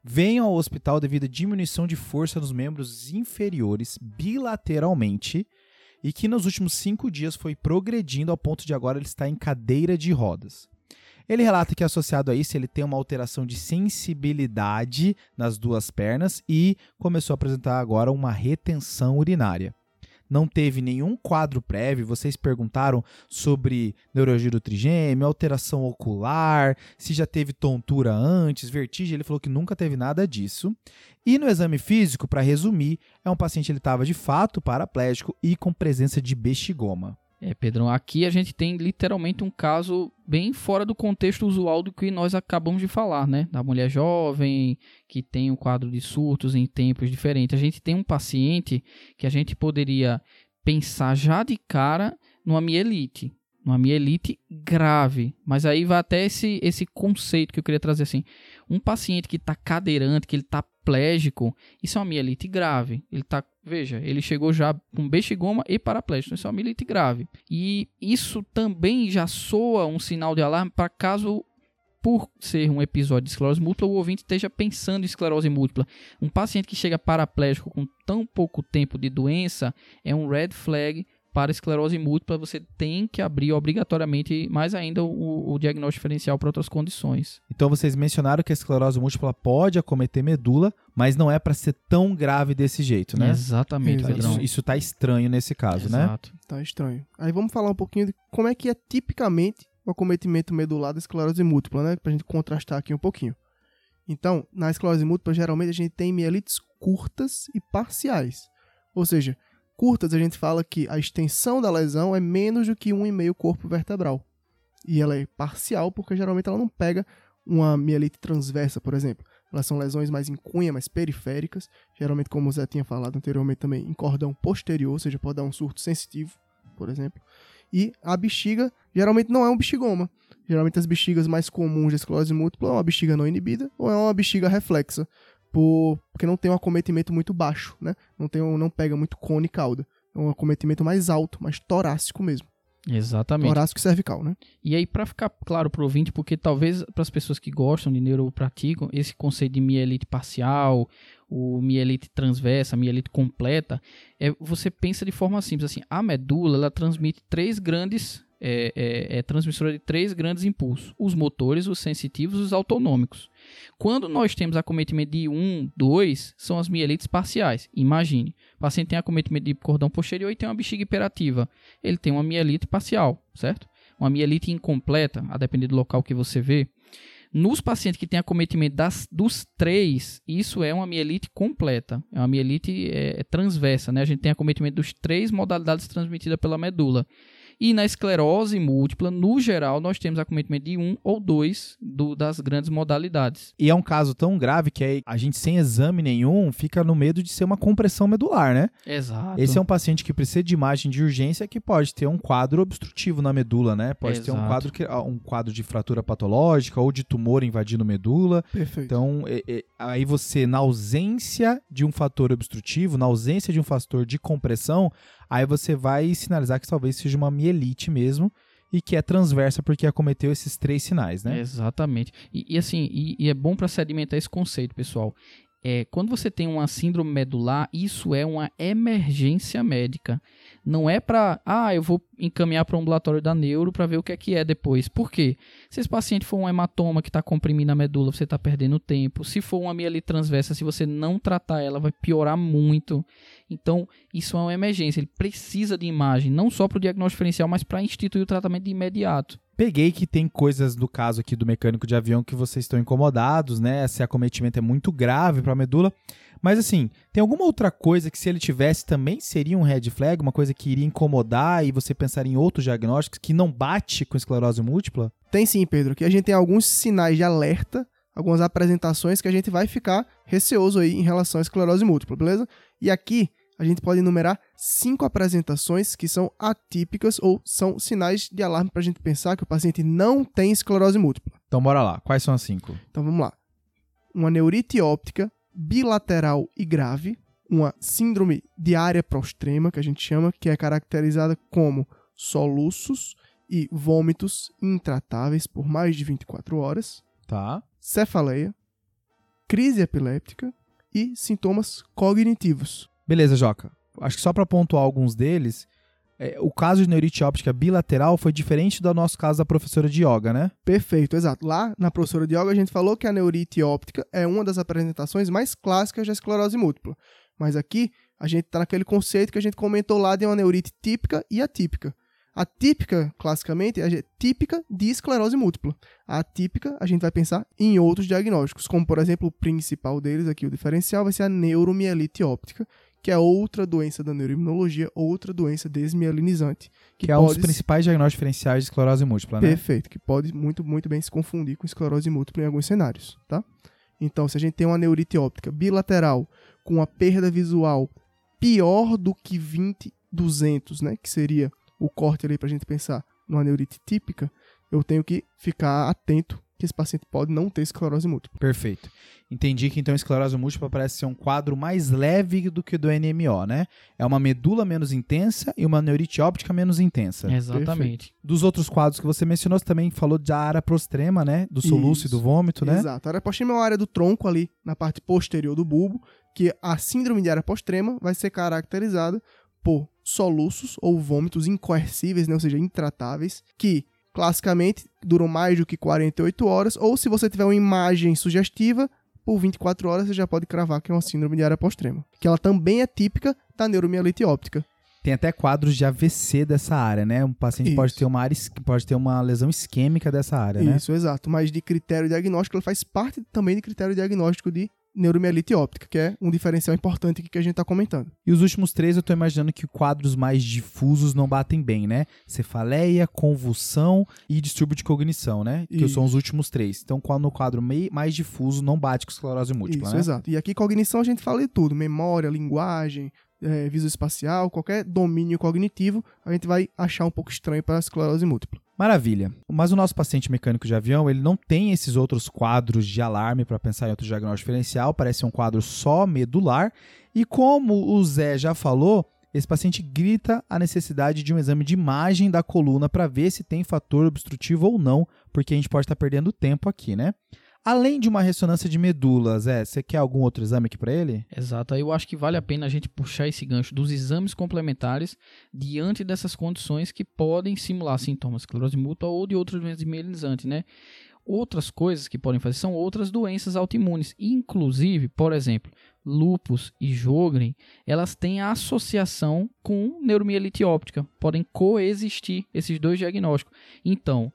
vem ao hospital devido à diminuição de força nos membros inferiores bilateralmente e que nos últimos cinco dias foi progredindo ao ponto de agora ele estar em cadeira de rodas. Ele relata que, associado a isso, ele tem uma alteração de sensibilidade nas duas pernas e começou a apresentar agora uma retenção urinária. Não teve nenhum quadro prévio, vocês perguntaram sobre neurologia do trigêmeo, alteração ocular, se já teve tontura antes, vertigem, ele falou que nunca teve nada disso. E no exame físico, para resumir, é um paciente ele estava de fato paraplégico e com presença de bexigoma. É, Pedrão, aqui a gente tem literalmente um caso bem fora do contexto usual do que nós acabamos de falar, né? Da mulher jovem que tem um quadro de surtos em tempos diferentes. A gente tem um paciente que a gente poderia pensar já de cara numa mielite, numa mielite grave. Mas aí vai até esse, esse conceito que eu queria trazer assim. Um paciente que está cadeirante, que ele está plégico, isso é uma mielite grave. Ele tá, veja, ele chegou já com bexigoma e paraplégico, isso é uma mielite grave. E isso também já soa um sinal de alarme para caso por ser um episódio de esclerose múltipla, o ouvinte esteja pensando em esclerose múltipla. Um paciente que chega paraplégico com tão pouco tempo de doença é um red flag para esclerose múltipla, você tem que abrir obrigatoriamente mais ainda o, o diagnóstico diferencial para outras condições. Então vocês mencionaram que a esclerose múltipla pode acometer medula, mas não é para ser tão grave desse jeito, né? Exatamente, Exato. Pedrão. Isso, isso tá estranho nesse caso, né? Exato. Tá estranho. Aí vamos falar um pouquinho de como é que é tipicamente o acometimento medular da esclerose múltipla, né? Pra gente contrastar aqui um pouquinho. Então, na esclerose múltipla, geralmente a gente tem mielites curtas e parciais. Ou seja, curtas a gente fala que a extensão da lesão é menos do que 1,5 corpo vertebral. E ela é parcial porque geralmente ela não pega uma mielite transversa, por exemplo. Elas são lesões mais em cunha, mais periféricas, geralmente, como o Zé tinha falado anteriormente também, em cordão posterior, ou seja, pode dar um surto sensitivo, por exemplo. E a bexiga geralmente não é um bexigoma. Geralmente as bexigas mais comuns de esclerose múltipla é uma bexiga não inibida ou é uma bexiga reflexa, por... porque não tem um acometimento muito baixo, né? Não, tem um... não pega muito cone e cauda. É um acometimento mais alto, mais torácico mesmo. Exatamente. Torácico e cervical, né? E aí, para ficar claro para o ouvinte, porque talvez para as pessoas que gostam de neuropraticam, esse conceito de mielite parcial, o mielite transversa, mielite completa, é, você pensa de forma simples assim, a medula ela transmite três grandes, é, é, é transmissora de três grandes impulsos, os motores, os sensitivos e os autonômicos. Quando nós temos acometimento de 1, 2, são as mielites parciais. Imagine, o paciente tem acometimento de cordão posterior e tem uma bexiga hiperativa. Ele tem uma mielite parcial, certo? Uma mielite incompleta, a depender do local que você vê. Nos pacientes que têm acometimento das, dos três, isso é uma mielite completa. É uma mielite é, é transversa, né? A gente tem acometimento dos três modalidades transmitidas pela medula. E na esclerose múltipla, no geral, nós temos acometimento de um ou dois do, das grandes modalidades. E é um caso tão grave que aí a gente, sem exame nenhum, fica no medo de ser uma compressão medular, né? Exato. Esse é um paciente que precisa de imagem de urgência que pode ter um quadro obstrutivo na medula, né? Pode ter um Exato. quadro, que, um quadro de fratura patológica ou de tumor invadindo medula. Perfeito. Então, é- é- aí você, na ausência de um fator obstrutivo, na ausência de um fator de compressão, aí você vai sinalizar que talvez seja uma mielite mesmo e que é transversa porque acometeu esses três sinais, né? Exatamente. E, e assim, e, e é bom para sedimentar esse conceito, pessoal. É, quando você tem uma síndrome medular, isso é uma emergência médica. Não é para, ah, eu vou encaminhar para o ambulatório da neuro para ver o que é que é depois. Por quê? Se esse paciente for um hematoma que está comprimindo a medula, você está perdendo tempo. Se for uma mielite transversa, se você não tratar ela, vai piorar muito. Então, isso é uma emergência. Ele precisa de imagem, não só para o diagnóstico diferencial, mas para instituir o tratamento de imediato. Peguei que tem coisas do caso aqui do mecânico de avião que vocês estão incomodados, né? Esse acometimento é muito grave para a medula. Mas assim, tem alguma outra coisa que se ele tivesse também seria um red flag, uma coisa que iria incomodar e você pensar em outros diagnósticos que não bate com esclerose múltipla? Tem sim, Pedro, que a gente tem alguns sinais de alerta, algumas apresentações que a gente vai ficar receoso aí em relação à esclerose múltipla, beleza? E aqui a gente pode enumerar cinco apresentações que são atípicas ou são sinais de alarme para a gente pensar que o paciente não tem esclerose múltipla. Então bora lá, quais são as cinco? Então vamos lá. Uma neurite óptica bilateral e grave, uma síndrome de área prostrema, que a gente chama, que é caracterizada como soluços e vômitos intratáveis por mais de 24 horas, Tá. cefaleia, crise epiléptica e sintomas cognitivos. Beleza, Joca. Acho que só para pontuar alguns deles, é, o caso de neurite óptica bilateral foi diferente do nosso caso da professora de yoga, né? Perfeito, exato. Lá na professora de yoga a gente falou que a neurite óptica é uma das apresentações mais clássicas da esclerose múltipla. Mas aqui a gente está naquele conceito que a gente comentou lá de uma neurite típica e atípica. A típica, classicamente, é típica de esclerose múltipla. A atípica, a gente vai pensar em outros diagnósticos, como por exemplo o principal deles aqui, o diferencial, vai ser a neuromielite óptica, que é outra doença da neuroimunologia, outra doença desmielinizante. Que, é um dos principais diagnósticos diferenciais de esclerose múltipla, né? Perfeito, que pode muito, muito bem se confundir com esclerose múltipla em alguns cenários, tá? Então, se a gente tem uma neurite óptica bilateral com uma perda visual pior do que 20-200, né, que seria o corte ali pra gente pensar numa neurite típica, eu tenho que ficar atento que esse paciente pode não ter esclerose múltipla. Perfeito. Entendi que então a esclerose múltipla parece ser um quadro mais leve do que o do NMO, né? É uma medula menos intensa e uma neurite óptica menos intensa. Exatamente. Perfeito. Dos outros quadros que você mencionou, você também falou da área prostrema, né? Do soluço Isso. e do vômito, né? Exato. A área postrema é uma área do tronco ali, na parte posterior do bulbo, que a síndrome de área postrema vai ser caracterizada por soluços ou vômitos incoercíveis, né? ou seja, intratáveis, que classicamente duram mais do que 48 horas, ou se você tiver uma imagem sugestiva, por 24 horas você já pode cravar que é uma síndrome de área postrema, que ela também é típica da neuromielite óptica. Tem até quadros de AVC dessa área, né? Um paciente pode Isso. ter uma área, pode ter uma lesão isquêmica dessa área, né? Isso, exato. Mas de critério diagnóstico, ela faz parte também de critério diagnóstico de neuromielite óptica, que é um diferencial importante que a gente está comentando. E os últimos três eu tô imaginando que quadros mais difusos não batem bem, né? Cefaleia, convulsão e distúrbio de cognição, né? Que Isso. são os últimos três. Então, no quadro mais difuso não bate com esclerose múltipla, Isso, né? exato. E aqui cognição a gente fala de tudo, memória, linguagem, é, visoespacial, qualquer domínio cognitivo, a gente vai achar um pouco estranho para a esclerose múltipla. Maravilha. Mas o nosso paciente mecânico de avião, ele não tem esses outros quadros de alarme para pensar em outro diagnóstico diferencial, parece um quadro só medular. E como o Zé já falou, esse paciente grita a necessidade de um exame de imagem da coluna para ver se tem fator obstrutivo ou não, porque a gente pode estar perdendo tempo aqui, né? Além de uma ressonância de medula, Zé, você quer algum outro exame aqui para ele? Exato. Eu acho que vale a pena a gente puxar esse gancho dos exames complementares diante dessas condições que podem simular sintomas de esclerose múltipla ou de outras doenças mielinizantes, né? Outras coisas que podem fazer são outras doenças autoimunes, inclusive, por exemplo, lúpus e Sjögren, elas têm associação com neuromielite óptica, podem coexistir esses dois diagnósticos. Então,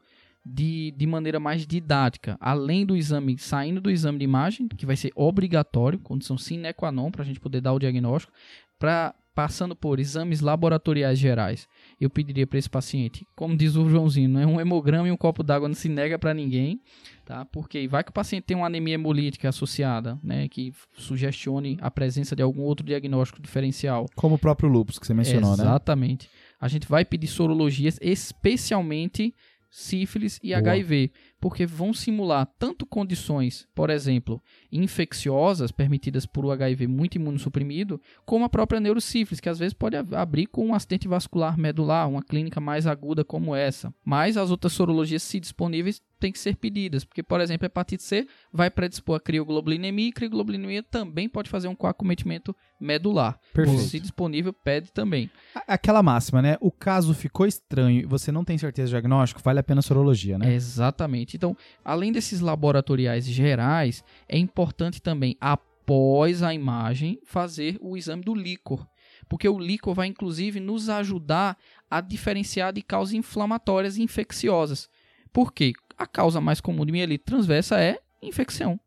de, de maneira mais didática, além do exame, saindo do exame de imagem, que vai ser obrigatório, condição sine qua non para a gente poder dar o diagnóstico, pra, passando por exames laboratoriais gerais, eu pediria para esse paciente, como diz o Joãozinho, não é um hemograma e um copo d'água não se nega para ninguém, tá? Porque vai que o paciente tem uma anemia hemolítica associada, né, que sugestione a presença de algum outro diagnóstico diferencial. Como o próprio lupus que você mencionou, né? Exatamente. A gente vai pedir sorologias, especialmente sífilis e. HIV, porque vão simular tanto condições, por exemplo, infecciosas permitidas por o HIV muito imunossuprimido, como a própria neurosífilis, que às vezes pode abrir com um acidente vascular medular, uma clínica mais aguda como essa. Mas as outras sorologias, se disponíveis, têm que ser pedidas, porque, por exemplo, a hepatite C vai predispor a crioglobulinemia e crioglobulinemia também pode fazer um coacometimento medular. Perfeito. Se disponível, pede também. Aquela máxima, né? O caso ficou estranho e você não tem certeza do diagnóstico, vale a pena a sorologia, né? Exatamente. Então, além desses laboratoriais gerais, é importante também, após a imagem, fazer o exame do líquor. Porque o líquor vai, inclusive, nos ajudar a diferenciar de causas inflamatórias e infecciosas. Por quê? A causa mais comum de mielite transversa é infecção.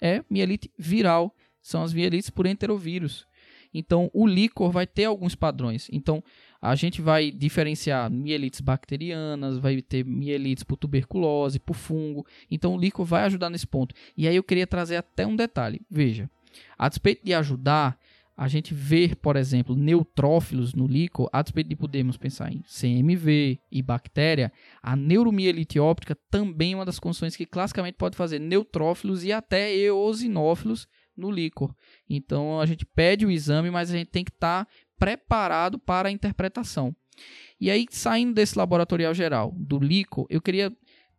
É mielite viral. São as mielites por enterovírus. Então, o líquor vai ter alguns padrões. Então, a gente vai diferenciar mielites bacterianas, vai ter mielites por tuberculose, por fungo. Então o líquor vai ajudar nesse ponto. E aí eu queria trazer até um detalhe. Veja, a despeito de ajudar a gente ver, por exemplo, neutrófilos no líquor, a despeito de podermos pensar em CMV e bactéria, a neuromielite óptica também é uma das condições que classicamente pode fazer neutrófilos e até eosinófilos no líquor. Então a gente pede o exame, mas a gente tem que estar preparado para a interpretação. E aí, saindo desse laboratorial geral, do LICO, eu queria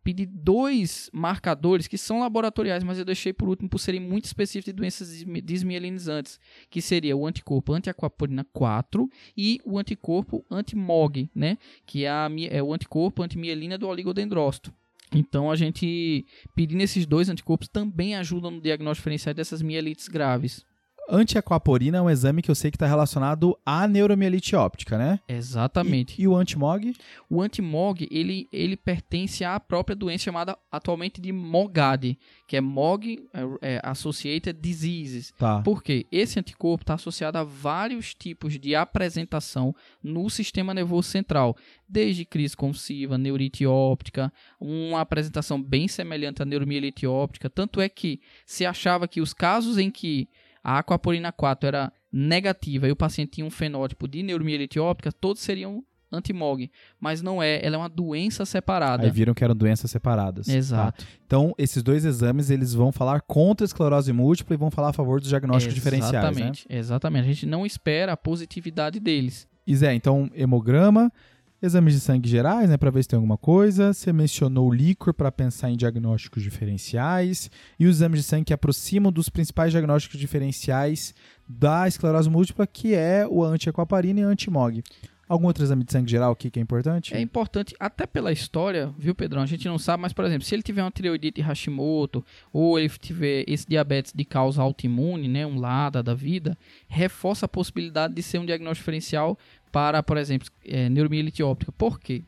pedir dois marcadores que são laboratoriais, mas eu deixei por último por serem muito específicos de doenças desmi- desmielinizantes, que seria o anticorpo antiaquaporina 4 e o anticorpo anti-MOG, né, que é, a, é o anticorpo antimielina do oligodendrócito. Então, a gente pedindo esses dois anticorpos também ajudam no diagnóstico diferencial dessas mielites graves. Antiaquaporina é um exame que eu sei que está relacionado à neuromielite óptica, né? Exatamente. E, e o antimog? O antimog, ele, ele pertence à própria doença chamada atualmente de MOGAD, que é MOG é, é, Associated Diseases. Tá. Por quê? Esse anticorpo está associado a vários tipos de apresentação no sistema nervoso central, desde crise convulsiva, neurite óptica, uma apresentação bem semelhante à neuromielite óptica, tanto é que se achava que os casos em que a aquaporina 4 era negativa e o paciente tinha um fenótipo de neuromielite óptica, todos seriam antimog, mas não é, ela é uma doença separada. Aí viram que eram doenças separadas. Tá. Exato. Então, esses dois exames, eles vão falar contra a esclerose múltipla e vão falar a favor dos diagnósticos diferenciais, né? Exatamente, exatamente. A gente não espera a positividade deles. E Zé, então, hemograma, exames de sangue gerais, né, para ver se tem alguma coisa. Você mencionou o líquor para pensar em diagnósticos diferenciais e os exames de sangue que aproximam dos principais diagnósticos diferenciais da esclerose múltipla, que é o antiaquaparina e antimog. Algum outro exame de sangue geral aqui que é importante? É importante, até pela história, viu, Pedrão? A gente não sabe, mas, por exemplo, se ele tiver uma tireoidite Hashimoto ou ele tiver esse diabetes de causa autoimune, né, um LADA da vida, reforça a possibilidade de ser um diagnóstico diferencial para, por exemplo, é, neuromielite óptica. Por quê?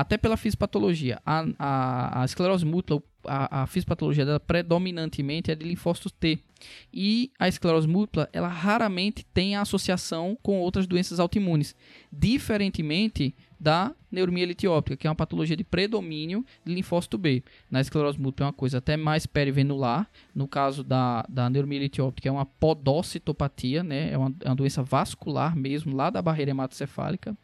Até pela fisiopatologia. A, a, a esclerose múltipla, a, a fisiopatologia dela predominantemente é de linfócitos T. E a esclerose múltipla, ela raramente tem associação com outras doenças autoimunes. Diferentemente da neuromielite óptica, que é uma patologia de predomínio de linfócito B. Na esclerose múltipla é uma coisa até mais perivenular. No caso da, da neuromielite óptica, é uma podocitopatia, né? é, uma, é uma doença vascular mesmo, lá da barreira hematocefálica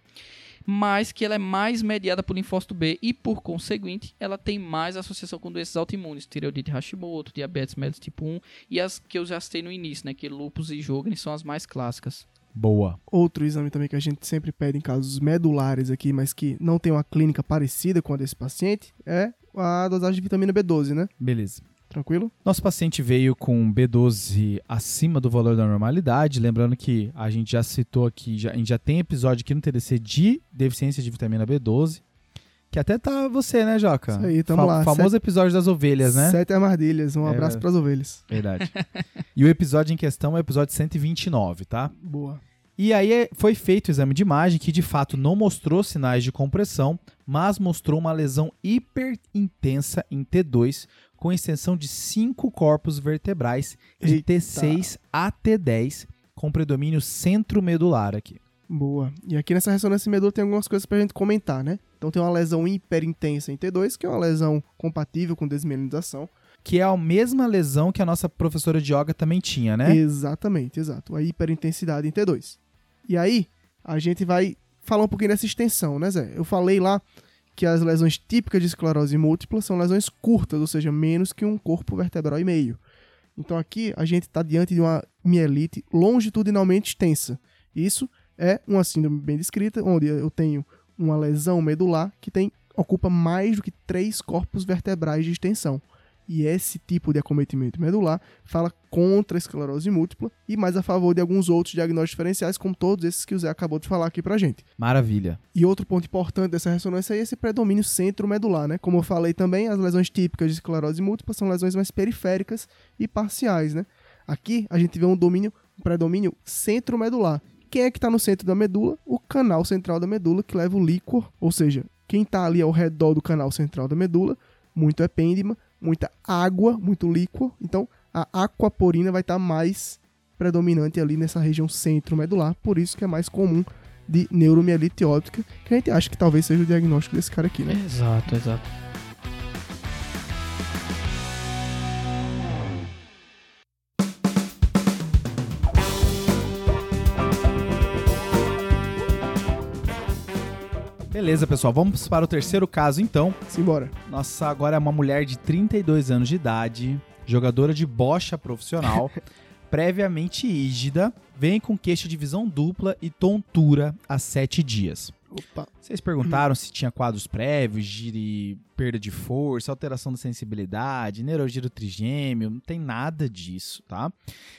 mas que ela é mais mediada por linfócito B e, por conseguinte, ela tem mais associação com doenças autoimunes, tireoidite Hashimoto, diabetes mellitus tipo 1 e as que eu já citei no início, né, que lúpus e Sjögren são as mais clássicas. Boa. Outro exame também que a gente sempre pede em casos medulares aqui, mas que não tem uma clínica parecida com a desse paciente, é a dosagem de vitamina B12, né? Beleza. Tranquilo? Nosso paciente veio com B12 acima do valor da normalidade. Lembrando que a gente já citou aqui, já, a gente já tem episódio aqui no TDC de deficiência de vitamina B12. Que até tá você, né, Joca? Isso aí, tamo lá. Famoso Sete- episódio das ovelhas, né? Sete armadilhas. Um É. abraço pras ovelhas. Verdade. e o episódio em questão é o episódio 129, tá? Boa. E aí é- foi feito o exame de imagem que de fato não mostrou sinais de compressão, mas mostrou uma lesão hiperintensa em T2 com extensão de cinco corpos vertebrais de Eita. T6 a T10 com predomínio centromedular aqui. Boa. E aqui nessa ressonância medula tem algumas coisas pra gente comentar, né? Então tem uma lesão hiperintensa em T2, que é uma lesão compatível com desmielinização. Que é a mesma lesão que a nossa professora de yoga também tinha, né? Exatamente, exato. A hiperintensidade em T2. E aí, a gente vai falar um pouquinho dessa extensão, né, Zé? Eu falei lá que as lesões típicas de esclerose múltipla são lesões curtas, ou seja, menos que um corpo vertebral e meio. Então aqui a gente está diante de uma mielite longitudinalmente extensa. Isso é uma síndrome bem descrita, onde eu tenho uma lesão medular que tem ocupa mais do que três corpos vertebrais de extensão. E esse tipo de acometimento medular fala contra a esclerose múltipla e mais a favor de alguns outros diagnósticos diferenciais, como todos esses que o Zé acabou de falar aqui pra gente. Maravilha. E outro ponto importante dessa ressonância é esse predomínio centromedular, né? Como eu falei também, as lesões típicas de esclerose múltipla são lesões mais periféricas e parciais, né? Aqui a gente vê um domínio, um predomínio centromedular. Quem é que está no centro da medula? O canal central da medula que leva o líquor, ou seja, quem está ali ao redor do canal central da medula, muito epêndima, muita água, muito líquido. Então, a aquaporina vai estar tá mais predominante ali nessa região centro-medular. Por isso que é mais comum de neuromielite óptica, que a gente acha que talvez seja o diagnóstico desse cara aqui, né? Exato, exato. Beleza, pessoal, vamos para o terceiro caso então. Simbora. Nossa, agora é uma mulher de 32 anos de idade, jogadora de bocha profissional, previamente ígida, vem com queixa de visão dupla e tontura há sete dias. Opa. Vocês perguntaram se tinha quadros prévios de perda de força, alteração da sensibilidade, neurogiro trigêmeo, não tem nada disso, tá?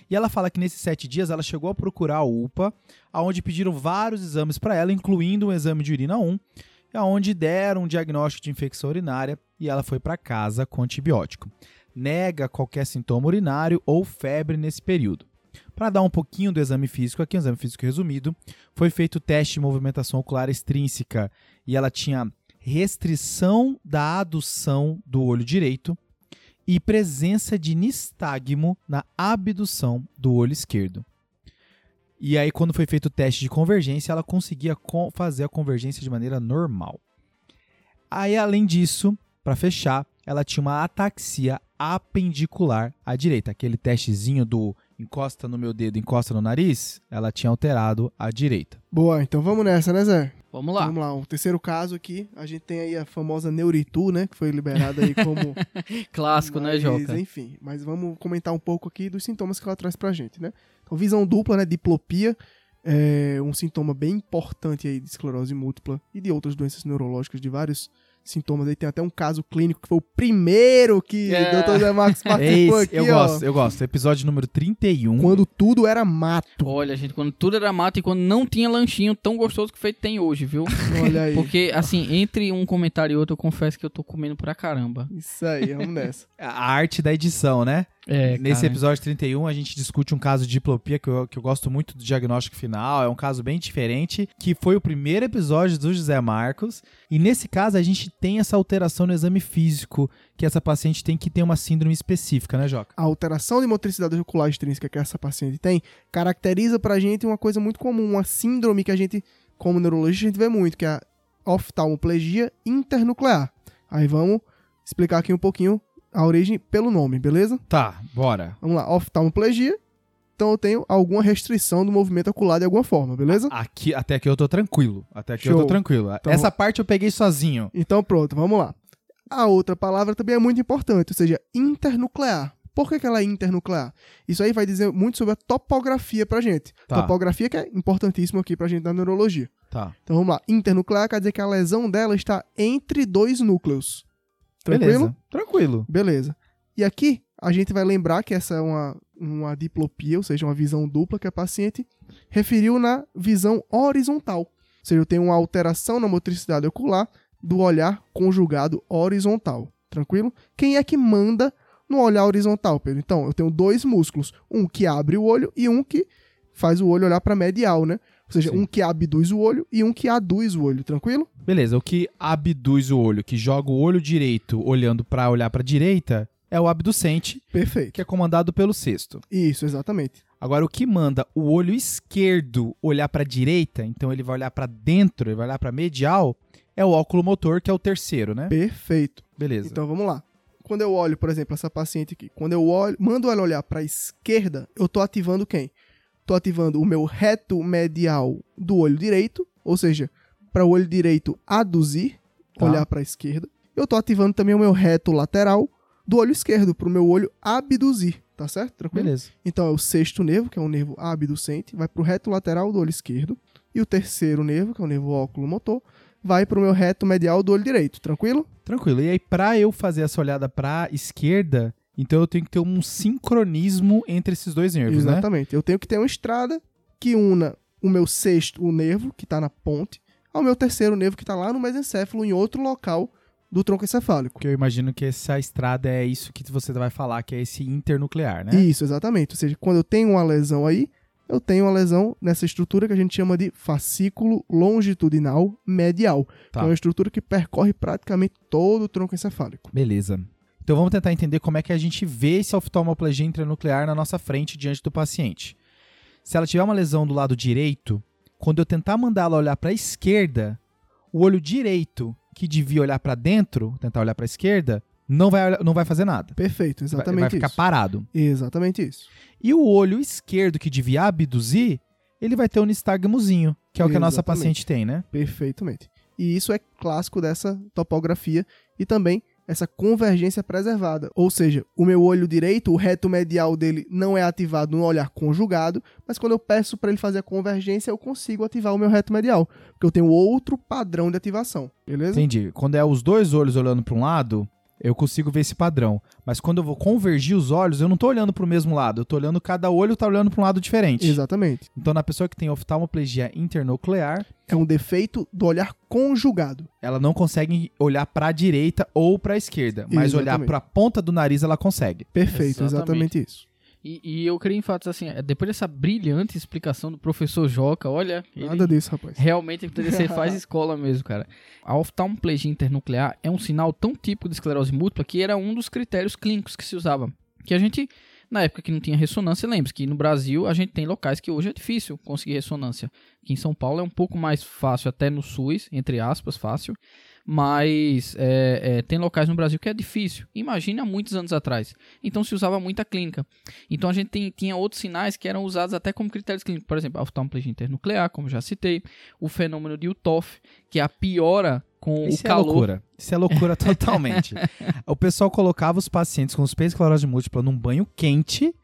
E ela fala que nesses sete dias ela chegou a procurar a UPA, aonde pediram vários exames para ela, incluindo um exame de urina 1, aonde deram um diagnóstico de infecção urinária e ela foi para casa com antibiótico. Nega qualquer sintoma urinário ou febre nesse período. Para dar um pouquinho do exame físico aqui, um exame físico resumido, foi feito o teste de movimentação ocular extrínseca e ela tinha restrição da adução do olho direito e presença de nistagmo na abdução do olho esquerdo. E aí, quando foi feito o teste de convergência, ela conseguia fazer a convergência de maneira normal. Aí, além disso, para fechar, ela tinha uma ataxia apendicular à direita, aquele testezinho do encosta no meu dedo, encosta no nariz, ela tinha alterado à direita. Boa, então vamos nessa, né, Zé? Vamos lá. Vamos lá, o terceiro caso aqui, a gente tem aí a famosa Neuritu, né, que foi liberada aí como... Clássico, mas, né, Joca? Enfim, mas vamos comentar um pouco aqui dos sintomas que ela traz pra gente, né? Então, visão dupla, né, diplopia, é um sintoma bem importante aí de esclerose múltipla e de outras doenças neurológicas de vários sintomas. Aí tem até um caso clínico que foi o primeiro que é. o Dr. Zé Marcos participou aqui, eu ó. gosto, eu gosto. Episódio número 31. Quando tudo era mato. Olha, gente, quando tudo era mato e quando não tinha lanchinho tão gostoso que feito tem hoje, viu? Olha aí. Porque, assim, entre um comentário e outro, eu confesso que eu tô comendo pra caramba. Isso aí, vamos nessa. A arte da edição, né? É, Nesse cara. episódio 31, a gente discute um caso de diplopia que eu, que eu gosto muito do diagnóstico final. É um caso bem diferente, que foi o primeiro episódio do José Marcos. E nesse caso, a gente tem essa alteração no exame físico, que essa paciente tem que ter uma síndrome específica, né, Joca? A alteração de motricidade ocular extrínseca que essa paciente tem caracteriza pra gente uma coisa muito comum, uma síndrome que a gente, como neurologista, a gente vê muito, que é a oftalmoplegia internuclear. Aí vamos explicar aqui um pouquinho a origem pelo nome, beleza? Tá, bora. Vamos lá, oftalmoplegia. Então eu tenho alguma restrição do movimento ocular de alguma forma, beleza? Aqui, até aqui eu tô tranquilo. Até aqui eu Show. tô tranquilo. Então- Essa parte eu peguei sozinho. Então pronto, vamos lá. A outra palavra também é muito importante, ou seja, internuclear. Por que, que ela é internuclear? Isso aí vai dizer muito sobre a topografia pra gente. Tá. Topografia que é importantíssimo aqui pra gente na neurologia. Tá. Então vamos lá. Internuclear quer dizer que a lesão dela está entre dois núcleos. Tranquilo? Beleza. Tranquilo. Beleza. E aqui a gente vai lembrar que essa é uma, uma diplopia, ou seja, uma visão dupla que a paciente referiu na visão horizontal. Ou seja, eu tenho uma alteração na motricidade ocular do olhar conjugado horizontal. Tranquilo? Quem é que manda no olhar horizontal, Pedro? Então, eu tenho dois músculos, um que abre o olho e um que faz o olho olhar para medial, né? Ou seja, Sim. um que abduz o olho e um que aduz o olho, tranquilo? Beleza, o que abduz o olho, que joga o olho direito olhando pra olhar pra direita, é o abducente, Perfeito. que é comandado pelo sexto. Isso, exatamente. Agora, o que manda o olho esquerdo olhar pra direita, então ele vai olhar pra dentro, ele vai olhar pra medial, é o óculo motor, que é o terceiro, né? Perfeito. Beleza. Então vamos lá. Quando eu olho, por exemplo, essa paciente aqui, quando eu olho, mando ela olhar para a esquerda, eu tô ativando quem? Tô ativando o meu reto medial do olho direito, ou seja, para o olho direito aduzir, Tá. olhar para a esquerda. Eu tô ativando também o meu reto lateral do olho esquerdo, pro meu olho abduzir, tá certo? Tranquilo? Beleza. Então é o sexto nervo, que é o nervo abducente, vai pro reto lateral do olho esquerdo. E o terceiro nervo, que é o nervo óculo-motor, vai pro meu reto medial do olho direito, tranquilo? Tranquilo. E aí, pra eu fazer essa olhada pra esquerda, então eu tenho que ter um sincronismo entre esses dois nervos, né? Exatamente. Eu tenho que ter uma estrada que una o meu sexto, o nervo, que tá na ponte, ao meu terceiro nervo, que tá lá no mesencéfalo, em outro local do tronco encefálico. Porque eu imagino que essa estrada é isso que você vai falar, que é esse internuclear, né? Isso, exatamente. Ou seja, quando eu tenho uma lesão aí, eu tenho uma lesão nessa estrutura que a gente chama de fascículo longitudinal medial, Tá. que é uma estrutura que percorre praticamente todo o tronco encefálico. Beleza. Então vamos tentar entender como é que a gente vê esse oftalmoplegia intranuclear na nossa frente diante do paciente. Se ela tiver uma lesão do lado direito, quando eu tentar mandar ela olhar para a esquerda, o olho direito que devia olhar para dentro, tentar olhar para a esquerda, não vai, não vai fazer nada. Perfeito, Vai- exatamente vai ficar isso. parado. Exatamente isso. E o olho esquerdo que devia abduzir, ele vai ter um nistagmozinho, que é o que a nossa paciente tem, né? Perfeitamente. E isso é clássico dessa topografia e também essa convergência preservada. Ou seja, o meu olho direito, o reto medial dele não é ativado no olhar conjugado, mas quando eu peço para ele fazer a convergência, eu consigo ativar o meu reto medial, porque eu tenho outro padrão de ativação, beleza? Entendi. Quando é os dois olhos olhando para um lado, eu consigo ver esse padrão. Mas quando eu vou convergir os olhos, eu não tô olhando para o mesmo lado. Eu tô olhando cada olho tá olhando para um lado diferente. Exatamente. Então, na pessoa que tem oftalmoplegia internuclear, É um defeito do olhar conjugado. ela não consegue olhar para a direita ou para a esquerda, mas olhar Exatamente. para a ponta do nariz ela consegue. Perfeito, Exatamente. exatamente isso. E, e eu creio em fatos assim, é, depois dessa brilhante explicação do professor Joca, olha, Nada disso, rapaz. realmente TDC faz escola mesmo, cara. A oftalmoplegia internuclear é um sinal tão típico de esclerose múltipla que era um dos critérios clínicos que se usava. Que a gente, na época que não tinha ressonância, lembre-se que no Brasil a gente tem locais que hoje é difícil conseguir ressonância. Aqui em São Paulo é um pouco mais fácil, até no SUS, entre aspas, fácil. Mas é, é, tem locais no Brasil que é difícil. Imagine há muitos anos atrás. Então se usava muita clínica. Então a gente tem- tinha outros sinais que eram usados até como critérios clínicos. Por exemplo, a oftalmoplegia internuclear, como já citei. O fenômeno de Utoff, que é a piora com Isso o é calor. loucura. Isso é loucura totalmente. o pessoal colocava os pacientes com esclerose múltipla num banho quente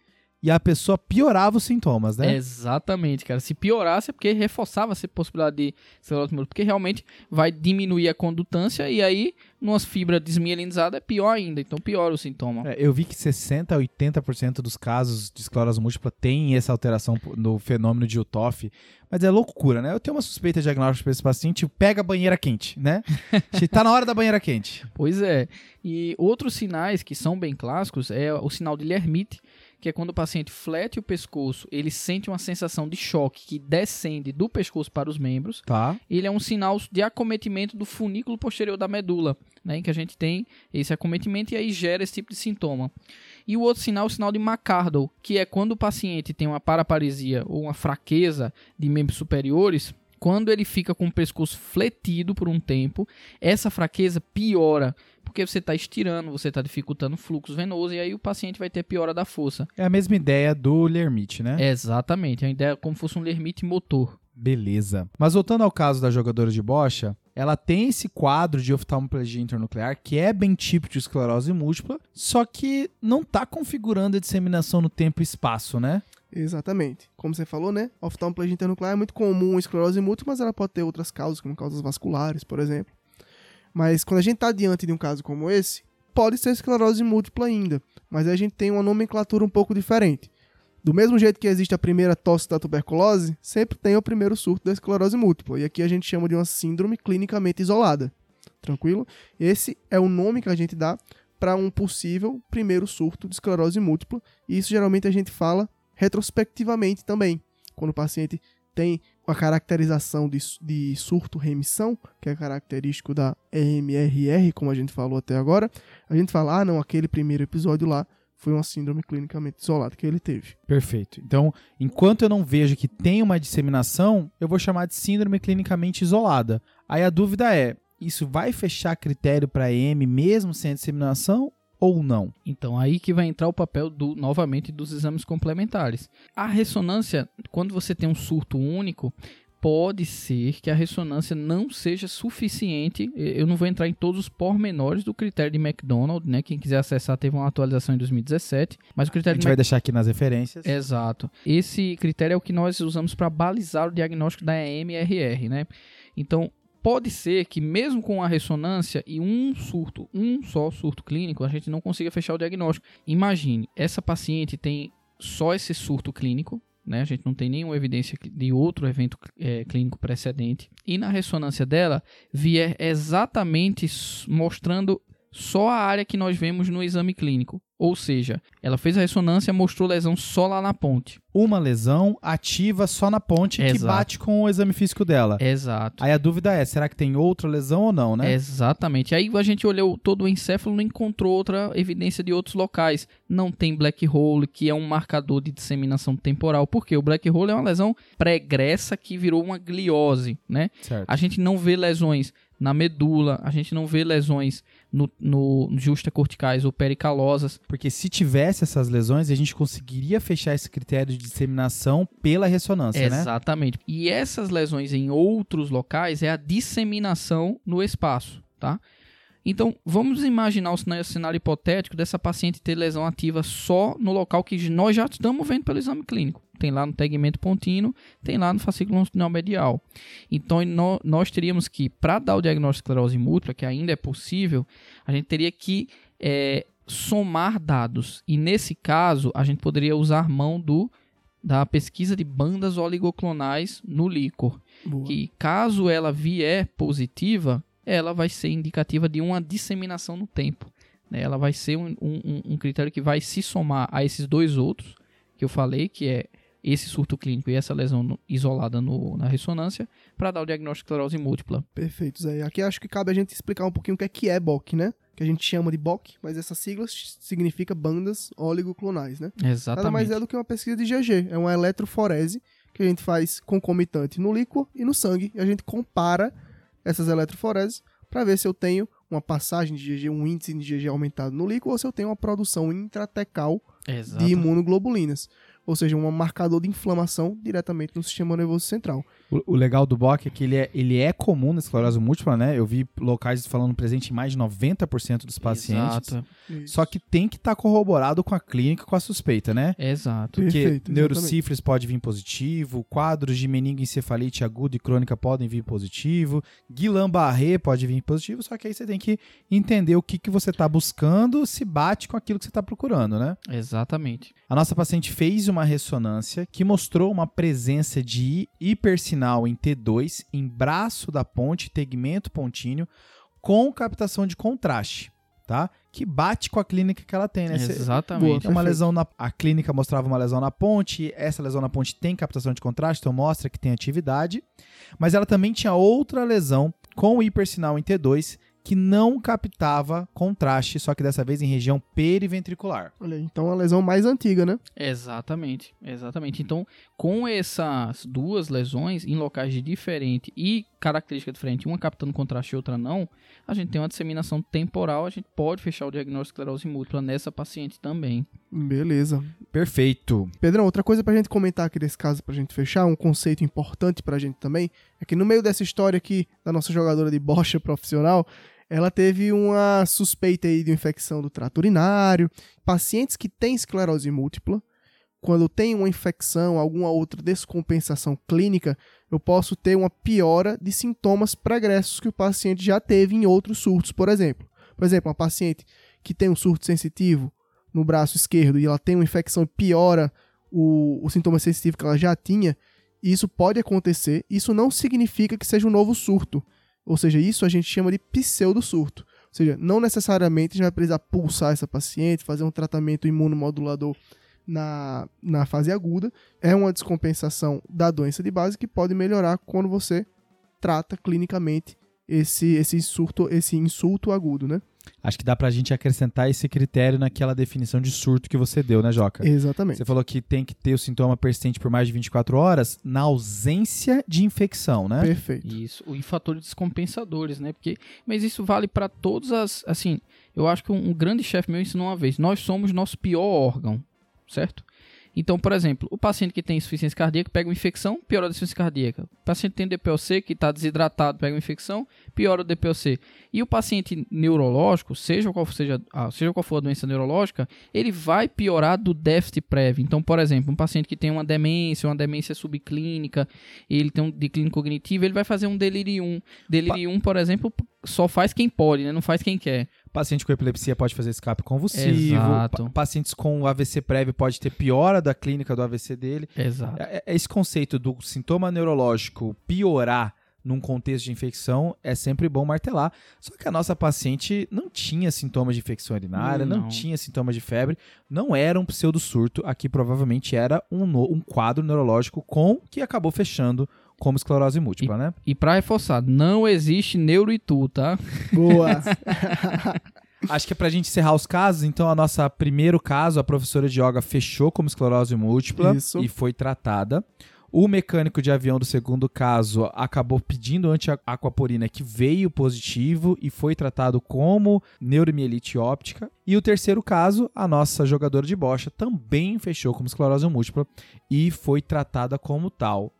e a pessoa piorava os sintomas, né? Exatamente, cara. Se piorasse é porque reforçava essa possibilidade de esclerose múltipla, porque realmente vai diminuir a condutância e aí, numas fibras desmielinizadas, é pior ainda. Então piora o sintoma. É, Eu vi que 60 a 80% dos casos de esclerose múltipla tem essa alteração no fenômeno de UTOF, mas é loucura, né? Eu tenho uma suspeita diagnóstica para esse paciente, pega a banheira quente, né? Tá na hora da banheira quente. Pois é. E outros sinais que são bem clássicos é o sinal de Lermite, que é quando o paciente flete o pescoço, ele sente uma sensação de choque que descende do pescoço para os membros. Tá. Ele é um sinal de acometimento do funículo posterior da medula, né, em que a gente tem esse acometimento e aí gera esse tipo de sintoma. E o outro sinal é o sinal de McArdle, que é quando o paciente tem uma paraparesia ou uma fraqueza de membros superiores, quando ele fica com o pescoço fletido por um tempo, essa fraqueza piora, porque você está estirando, você está dificultando o fluxo venoso e aí o paciente vai ter piora da força. É a mesma ideia do Lermite, né? Exatamente, a ideia é como se fosse um lermite motor. Beleza. Mas voltando ao caso da jogadora de bocha, ela tem esse quadro de oftalmoplegia internuclear que é bem típico de esclerose múltipla, só que não tá configurando a disseminação no tempo e espaço, né? Exatamente. Como você falou, né? Oftalmoplegia internuclear é muito comum em esclerose múltipla, mas ela pode ter outras causas, como causas vasculares, por exemplo. Mas quando a gente está diante de um caso como esse, pode ser esclerose múltipla ainda, mas a gente tem uma nomenclatura um pouco diferente. Do mesmo jeito que existe a primeira tosse da tuberculose, sempre tem o primeiro surto da esclerose múltipla, e aqui a gente chama de uma síndrome clinicamente isolada. Tranquilo? Esse é o nome que a gente dá para um possível primeiro surto de esclerose múltipla, e isso geralmente a gente fala retrospectivamente também, quando o paciente tem a caracterização de, de surto-remissão, que é característico da EMRR, como a gente falou até agora, a gente fala, ah, não, aquele primeiro episódio lá foi uma síndrome clinicamente isolada que ele teve. Perfeito. Então, enquanto eu não vejo que tem uma disseminação, eu vou chamar de síndrome clinicamente isolada. Aí a dúvida é, isso vai fechar critério para EM mesmo sem a disseminação ou não? Então aí que vai entrar o papel do novamente dos exames complementares. A ressonância, quando você tem um surto único, pode ser que a ressonância não seja suficiente. Eu não vou entrar em todos os pormenores do critério de McDonald, né? Quem quiser acessar teve uma atualização em 2017, mas o A critério gente de vai deixar aqui nas referências. Exato. Esse critério é o que nós usamos para balizar o diagnóstico da EMRR, né? Então, pode ser que mesmo com a ressonância e um surto, um só surto clínico, a gente não consiga fechar o diagnóstico. Imagine, essa paciente tem só esse surto clínico, né? A gente não tem nenhuma evidência de outro evento é, clínico precedente. E na ressonância dela, vier exatamente mostrando só a área que nós vemos no exame clínico. Ou seja, ela fez a ressonância e mostrou lesão só lá na ponte. Uma lesão ativa só na ponte que Exato. bate com o exame físico dela. Exato. Aí a dúvida é, será que tem outra lesão ou não, né? Exatamente. Aí a gente olhou todo o encéfalo e não encontrou outra evidência de outros locais. Não tem black hole, que é um marcador de disseminação temporal. Por quê? O black hole é uma lesão pregressa que virou uma gliose, né? Certo. A gente não vê lesões na medula, a gente não vê lesões no, no justacorticais ou pericalosas. Porque se tivesse essas lesões, a gente conseguiria fechar esse critério de disseminação pela ressonância, né? Exatamente. E essas lesões em outros locais é a disseminação no espaço, tá? Então, vamos imaginar o cenário hipotético dessa paciente ter lesão ativa só no local que nós já estamos vendo pelo exame clínico. Tem lá no tegmento pontínuo, tem lá no fascículo longitudinal medial. Então, nó- nós teríamos que, para dar o diagnóstico de esclerose múltipla, que ainda é possível, a gente teria que é, somar dados. E nesse caso, a gente poderia usar mão do da pesquisa de bandas oligoclonais no líquor, Boa. que caso ela vier positiva, ela vai ser indicativa de uma disseminação no tempo. né? Ela vai ser um, um- um critério que vai se somar a esses dois outros que eu falei, que é esse surto clínico e essa lesão isolada no- na ressonância, para dar o diagnóstico de esclerose múltipla. Perfeito, Zé. Aqui acho que cabe a gente explicar um pouquinho o que é que é BOC, né? Que a gente chama de BOC, mas essa sigla significa bandas oligoclonais, né? Nada Exatamente. mais é do que uma pesquisa de GG. É uma eletroforese que a gente faz concomitante no líquor e no sangue. E a gente compara essas eletroforeses para ver se eu tenho uma passagem de GG, um índice de GG aumentado no líquor ou se eu tenho uma produção intratecal Exata- de imunoglobulinas. Ou seja, um marcador de inflamação diretamente no sistema nervoso central. O, o legal do BOC é que ele é, ele é comum na esclerose múltipla, né? Eu vi locais falando presente em mais de 90% dos pacientes. Exato. Só que tem que estar corroborado com a clínica, com a suspeita, né? Exato. Porque Perfeito, neurocifres pode vir positivo, quadros de meningoencefalite aguda e crônica podem vir positivo, Guillain-Barré pode vir positivo, só que aí você tem que entender o que, que você está buscando, se bate com aquilo que você está procurando, né? Exatamente. A nossa paciente fez uma ressonância que mostrou uma presença de hipersinal em T2 em braço da ponte, tegmento pontíneo, com captação de contraste, tá? Que bate com a clínica que ela tem, né? Exatamente. é uma lesão na. A clínica mostrava uma lesão na ponte. Essa lesão na ponte tem captação de contraste, então mostra que tem atividade. Mas ela também tinha outra lesão com hipersinal em T2 que não captava contraste, só que dessa vez em região periventricular. Olha aí, então é uma lesão mais antiga, né? Exatamente, exatamente. Então, com essas duas lesões em locais de diferente e característica diferente, uma captando contraste e outra não, a gente tem uma disseminação temporal, a gente pode fechar o diagnóstico de esclerose múltipla nessa paciente também. Beleza. Perfeito. Pedrão, outra coisa pra gente comentar aqui desse caso, pra gente fechar, um conceito importante pra gente também, é que no meio dessa história aqui da nossa jogadora de bocha profissional, ela teve uma suspeita aí de infecção do trato urinário. Pacientes que têm esclerose múltipla, quando tem uma infecção, alguma outra descompensação clínica, eu posso ter uma piora de sintomas pregressos que o paciente já teve em outros surtos, por exemplo. Por exemplo, uma paciente que tem um surto sensitivo no braço esquerdo e ela tem uma infecção e piora o, o sintoma sensitivo que ela já tinha, isso pode acontecer. Isso não significa que seja um novo surto. Ou seja, isso a gente chama de pseudo-surto. Ou seja, não necessariamente a gente vai precisar pulsar essa paciente, fazer um tratamento imunomodulador na, na fase aguda. É uma descompensação da doença de base que pode melhorar quando você trata clinicamente esse, esse surto, esse insulto agudo, né? Acho que dá pra gente acrescentar esse critério naquela definição de surto que você deu, né, Joca? Exatamente. Você falou que tem que ter o sintoma persistente por mais de 24 horas na ausência de infecção, né? Perfeito. Isso, e fatores descompensadores, né? Porque, mas isso vale para todas as, assim, eu acho que um, um grande chefe meu ensinou uma vez, nós somos nosso pior órgão, certo? Então, por exemplo, o paciente que tem insuficiência cardíaca pega uma infecção, piora a insuficiência cardíaca. O paciente que tem DPOC, que está desidratado, pega uma infecção, piora o DPOC. E o paciente neurológico, seja qual, seja, ah, seja qual for a doença neurológica, ele vai piorar do déficit prévio. Então, por exemplo, um paciente que tem uma demência, uma demência subclínica, ele tem um declínio cognitivo, ele vai fazer um delirium. Delirium, por exemplo, só faz quem pode, né? Não faz quem quer. Paciente com epilepsia pode fazer escape convulsivo. Exato. Pa- pacientes com AVC prévio pode ter piora da clínica do AVC dele. Exato. É- é- Esse conceito do sintoma neurológico piorar num contexto de infecção é sempre bom martelar. Só que a nossa paciente não tinha sintomas de infecção urinária, não, Não. tinha sintomas de febre, não era um pseudo-surto. Aqui provavelmente era um, no- um quadro neurológico com que acabou fechando como esclerose múltipla, né? E pra reforçar, não existe neuroitu, tá? Boa. Acho que é pra gente encerrar os casos, então a nossa primeiro caso, a professora de yoga fechou como esclerose múltipla Isso. e foi tratada. O mecânico de avião do segundo caso acabou pedindo anti-aquaporina que veio positivo e foi tratado como neuromielite óptica. E o terceiro caso, a nossa jogadora de bocha também fechou como esclerose múltipla e foi tratada como tal.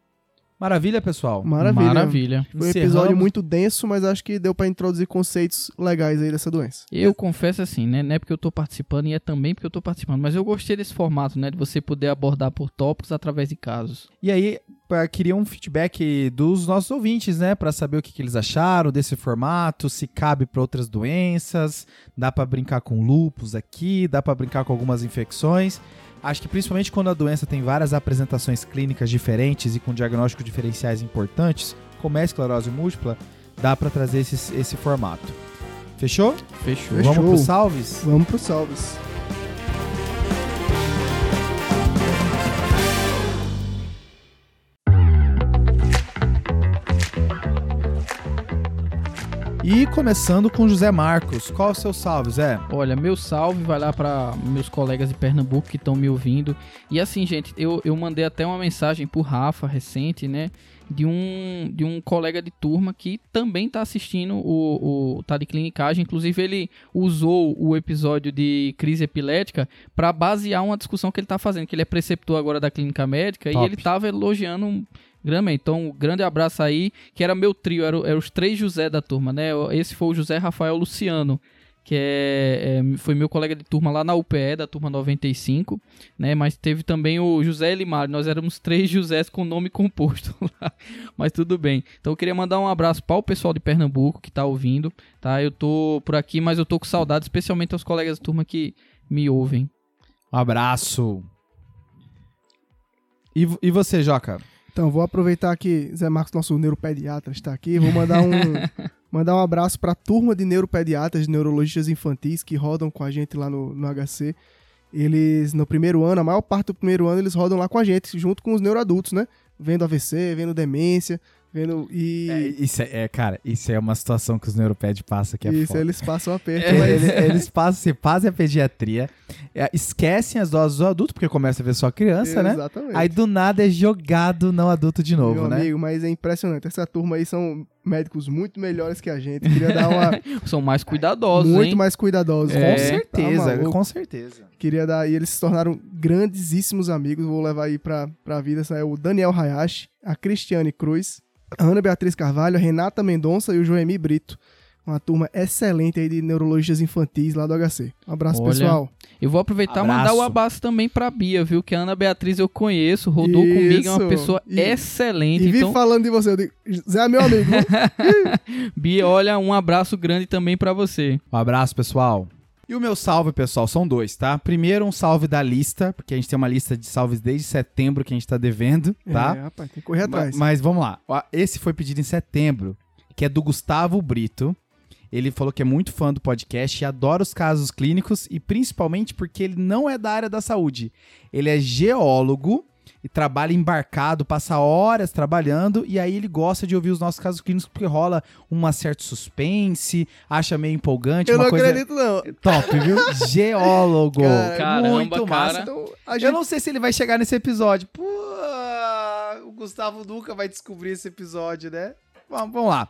Maravilha, pessoal? Maravilha. Maravilha. Foi um Encerramos. episódio muito denso, mas acho que deu pra introduzir conceitos legais aí dessa doença. Eu confesso assim, né? Não é porque eu tô participando e é também porque eu tô participando. Mas eu gostei desse formato, né? De você poder abordar por tópicos através de casos. E aí, queria um feedback dos nossos ouvintes, né? Pra saber o que, que eles acharam desse formato, se cabe pra outras doenças, dá pra brincar com lupus aqui, dá pra brincar com algumas infecções. Acho que principalmente quando a doença tem várias apresentações clínicas diferentes e com diagnósticos diferenciais importantes, como é a esclerose múltipla, dá pra trazer esse, esse formato. Fechou? Fechou. Fechou. Vamos pros salves? Vamos pros salves. E começando com José Marcos. Qual é o seu salve, Zé? Olha, meu salve vai lá para meus colegas de Pernambuco que estão me ouvindo. E assim, gente, eu, eu mandei até uma mensagem pro Rafa recente, né? De um, de um colega de turma que também tá assistindo o, o Tá de Clinicagem. Inclusive, ele usou o episódio de crise epilética para basear uma discussão que ele tá fazendo, que ele é preceptor agora da clínica médica Top. e ele tava elogiando grandemente. Então, um grande abraço aí, que era meu trio, era, o- era os três José da turma, né? Esse foi o José Rafael Luciano, que é, é, foi meu colega de turma lá na UPE, da turma 95, né? Mas teve também o José Elimário, nós éramos três Josés com nome composto lá, mas tudo bem. Então eu queria mandar um abraço para o pessoal de Pernambuco que tá ouvindo, tá? Eu tô por aqui, mas eu tô com saudade, especialmente aos colegas de turma que me ouvem. Um abraço. E, e você, Joca? Então, vou aproveitar que Zé Marcos, nosso neuropediatra, está aqui. Vou mandar um, mandar um abraço para a turma de neuropediatras, de neurologistas infantis que rodam com a gente lá no, no HC. Eles, no primeiro ano, a maior parte do primeiro ano, eles rodam lá com a gente, junto com os neuroadultos, né? Vendo AVC, vendo demência, vendo. E. É, isso é, é, cara, isso é uma situação que os neuroped passam que é isso, foda. eles passam aperto. É, mas- Eles, eles passam, se fazem a pediatria, é, esquecem as doses do adulto, porque começa a ver só criança, né? Exatamente. Aí do nada é jogado não adulto de novo, Meu né? amigo, mas é impressionante. Essa turma aí são médicos muito melhores que a gente. Queria dar uma. São mais cuidadosos, muito hein? mais cuidadosos. Com É, certeza, tá com certeza. Queria dar. E eles se tornaram grandíssimos amigos. Vou levar aí pra, pra vida. Essa é o Daniel Hayashi, a Cristiane Cruz, a Ana Beatriz Carvalho, a Renata Mendonça e o Joemi Brito. Uma turma excelente aí de neurologistas infantis lá do HC. Um abraço, Olha, pessoal. Eu vou aproveitar e mandar o abraço também pra Bia, viu? Que a Ana Beatriz eu conheço, rodou comigo, é uma Isso. pessoa E- excelente. E vi então, falando de você, eu digo, Zé é meu amigo. Bia, olha, um abraço grande também pra você. Um abraço, pessoal. E o meu salve, pessoal, são dois, tá? Primeiro, um salve da lista, porque a gente tem uma lista de salves desde setembro que a gente tá devendo, tá? É, rapaz, tem que correr atrás. Ma- Mas vamos lá. Esse foi pedido em setembro, que é do Gustavo Brito. Ele falou que é muito fã do podcast e adora os casos clínicos e principalmente porque ele não é da área da saúde. Ele é geólogo e trabalha embarcado, passa horas trabalhando e aí ele gosta de ouvir os nossos casos clínicos porque rola uma certa suspense, acha meio empolgante, eu uma não coisa acredito, não. top, viu? Geólogo. Cara, Caramba, muito massa. cara. Então, gente Eu não sei se ele vai chegar nesse episódio. Pô, o Gustavo nunca vai descobrir esse episódio, né? Vamos lá.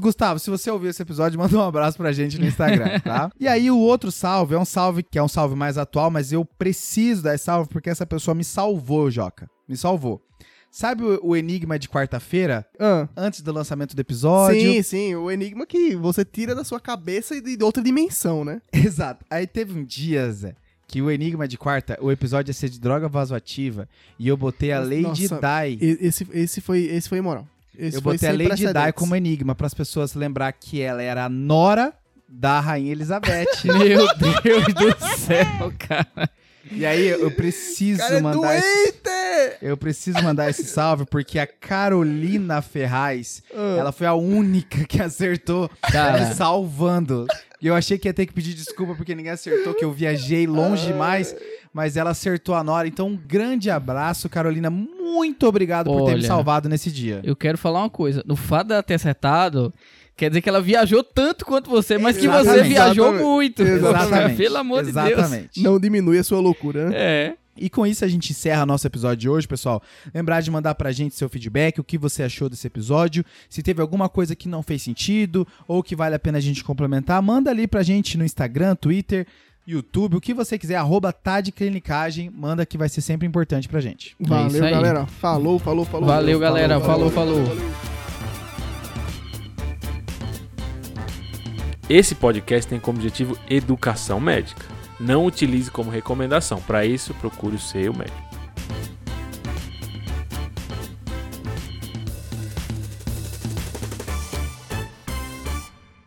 Gustavo, se você ouviu esse episódio, manda um abraço pra gente no Instagram, tá? e aí o outro salve é um salve que é um salve mais atual, mas eu preciso dar esse salve porque essa pessoa me salvou, Joca. Me salvou. Sabe o, enigma de quarta-feira? Ah. Antes do lançamento do episódio? Sim, sim, o enigma que você tira da sua cabeça e de outra dimensão, né? Exato. Aí teve um dia, Zé, que o enigma de quarta, o episódio ia ser de droga vasoativa e eu botei a Lady Nossa. E- Esse, esse foi, esse foi imoral. Esse Eu botei a Lady Di como enigma para as pessoas lembrar que ela era a nora da Rainha Elizabeth. Meu Deus do céu, cara. e aí eu preciso Cara, é mandar esse, eu preciso mandar esse salve porque a Carolina Ferraz, Ah. ela foi a única que acertou, Cara. me salvando. E eu achei que ia ter que pedir desculpa porque ninguém acertou, que eu viajei longe demais, mas ela acertou a Nora. Então, um grande abraço, Carolina. Muito obrigado por ter me Olha, salvado nesse dia. Eu quero falar uma coisa. No fato dela ter acertado, quer dizer que ela viajou tanto quanto você, mas que você Exatamente. viajou Exatamente. muito. Exatamente. Pelo amor de Deus. Exatamente. Não diminui a sua loucura, né? É. E com isso a gente encerra nosso episódio de hoje, pessoal. Lembrar de mandar pra gente seu feedback, o que você achou desse episódio, se teve alguma coisa que não fez sentido ou que vale a pena a gente complementar, manda ali pra gente no Instagram, Twitter, YouTube, o que você quiser, arroba Tadclinicagem, manda que vai ser sempre importante pra gente. Valeu, É isso aí. galera. Falou, falou, falou. Valeu, galera. Falou, falou. Esse podcast tem como objetivo educação médica. Não utilize como recomendação. Para isso, procure o seu médico.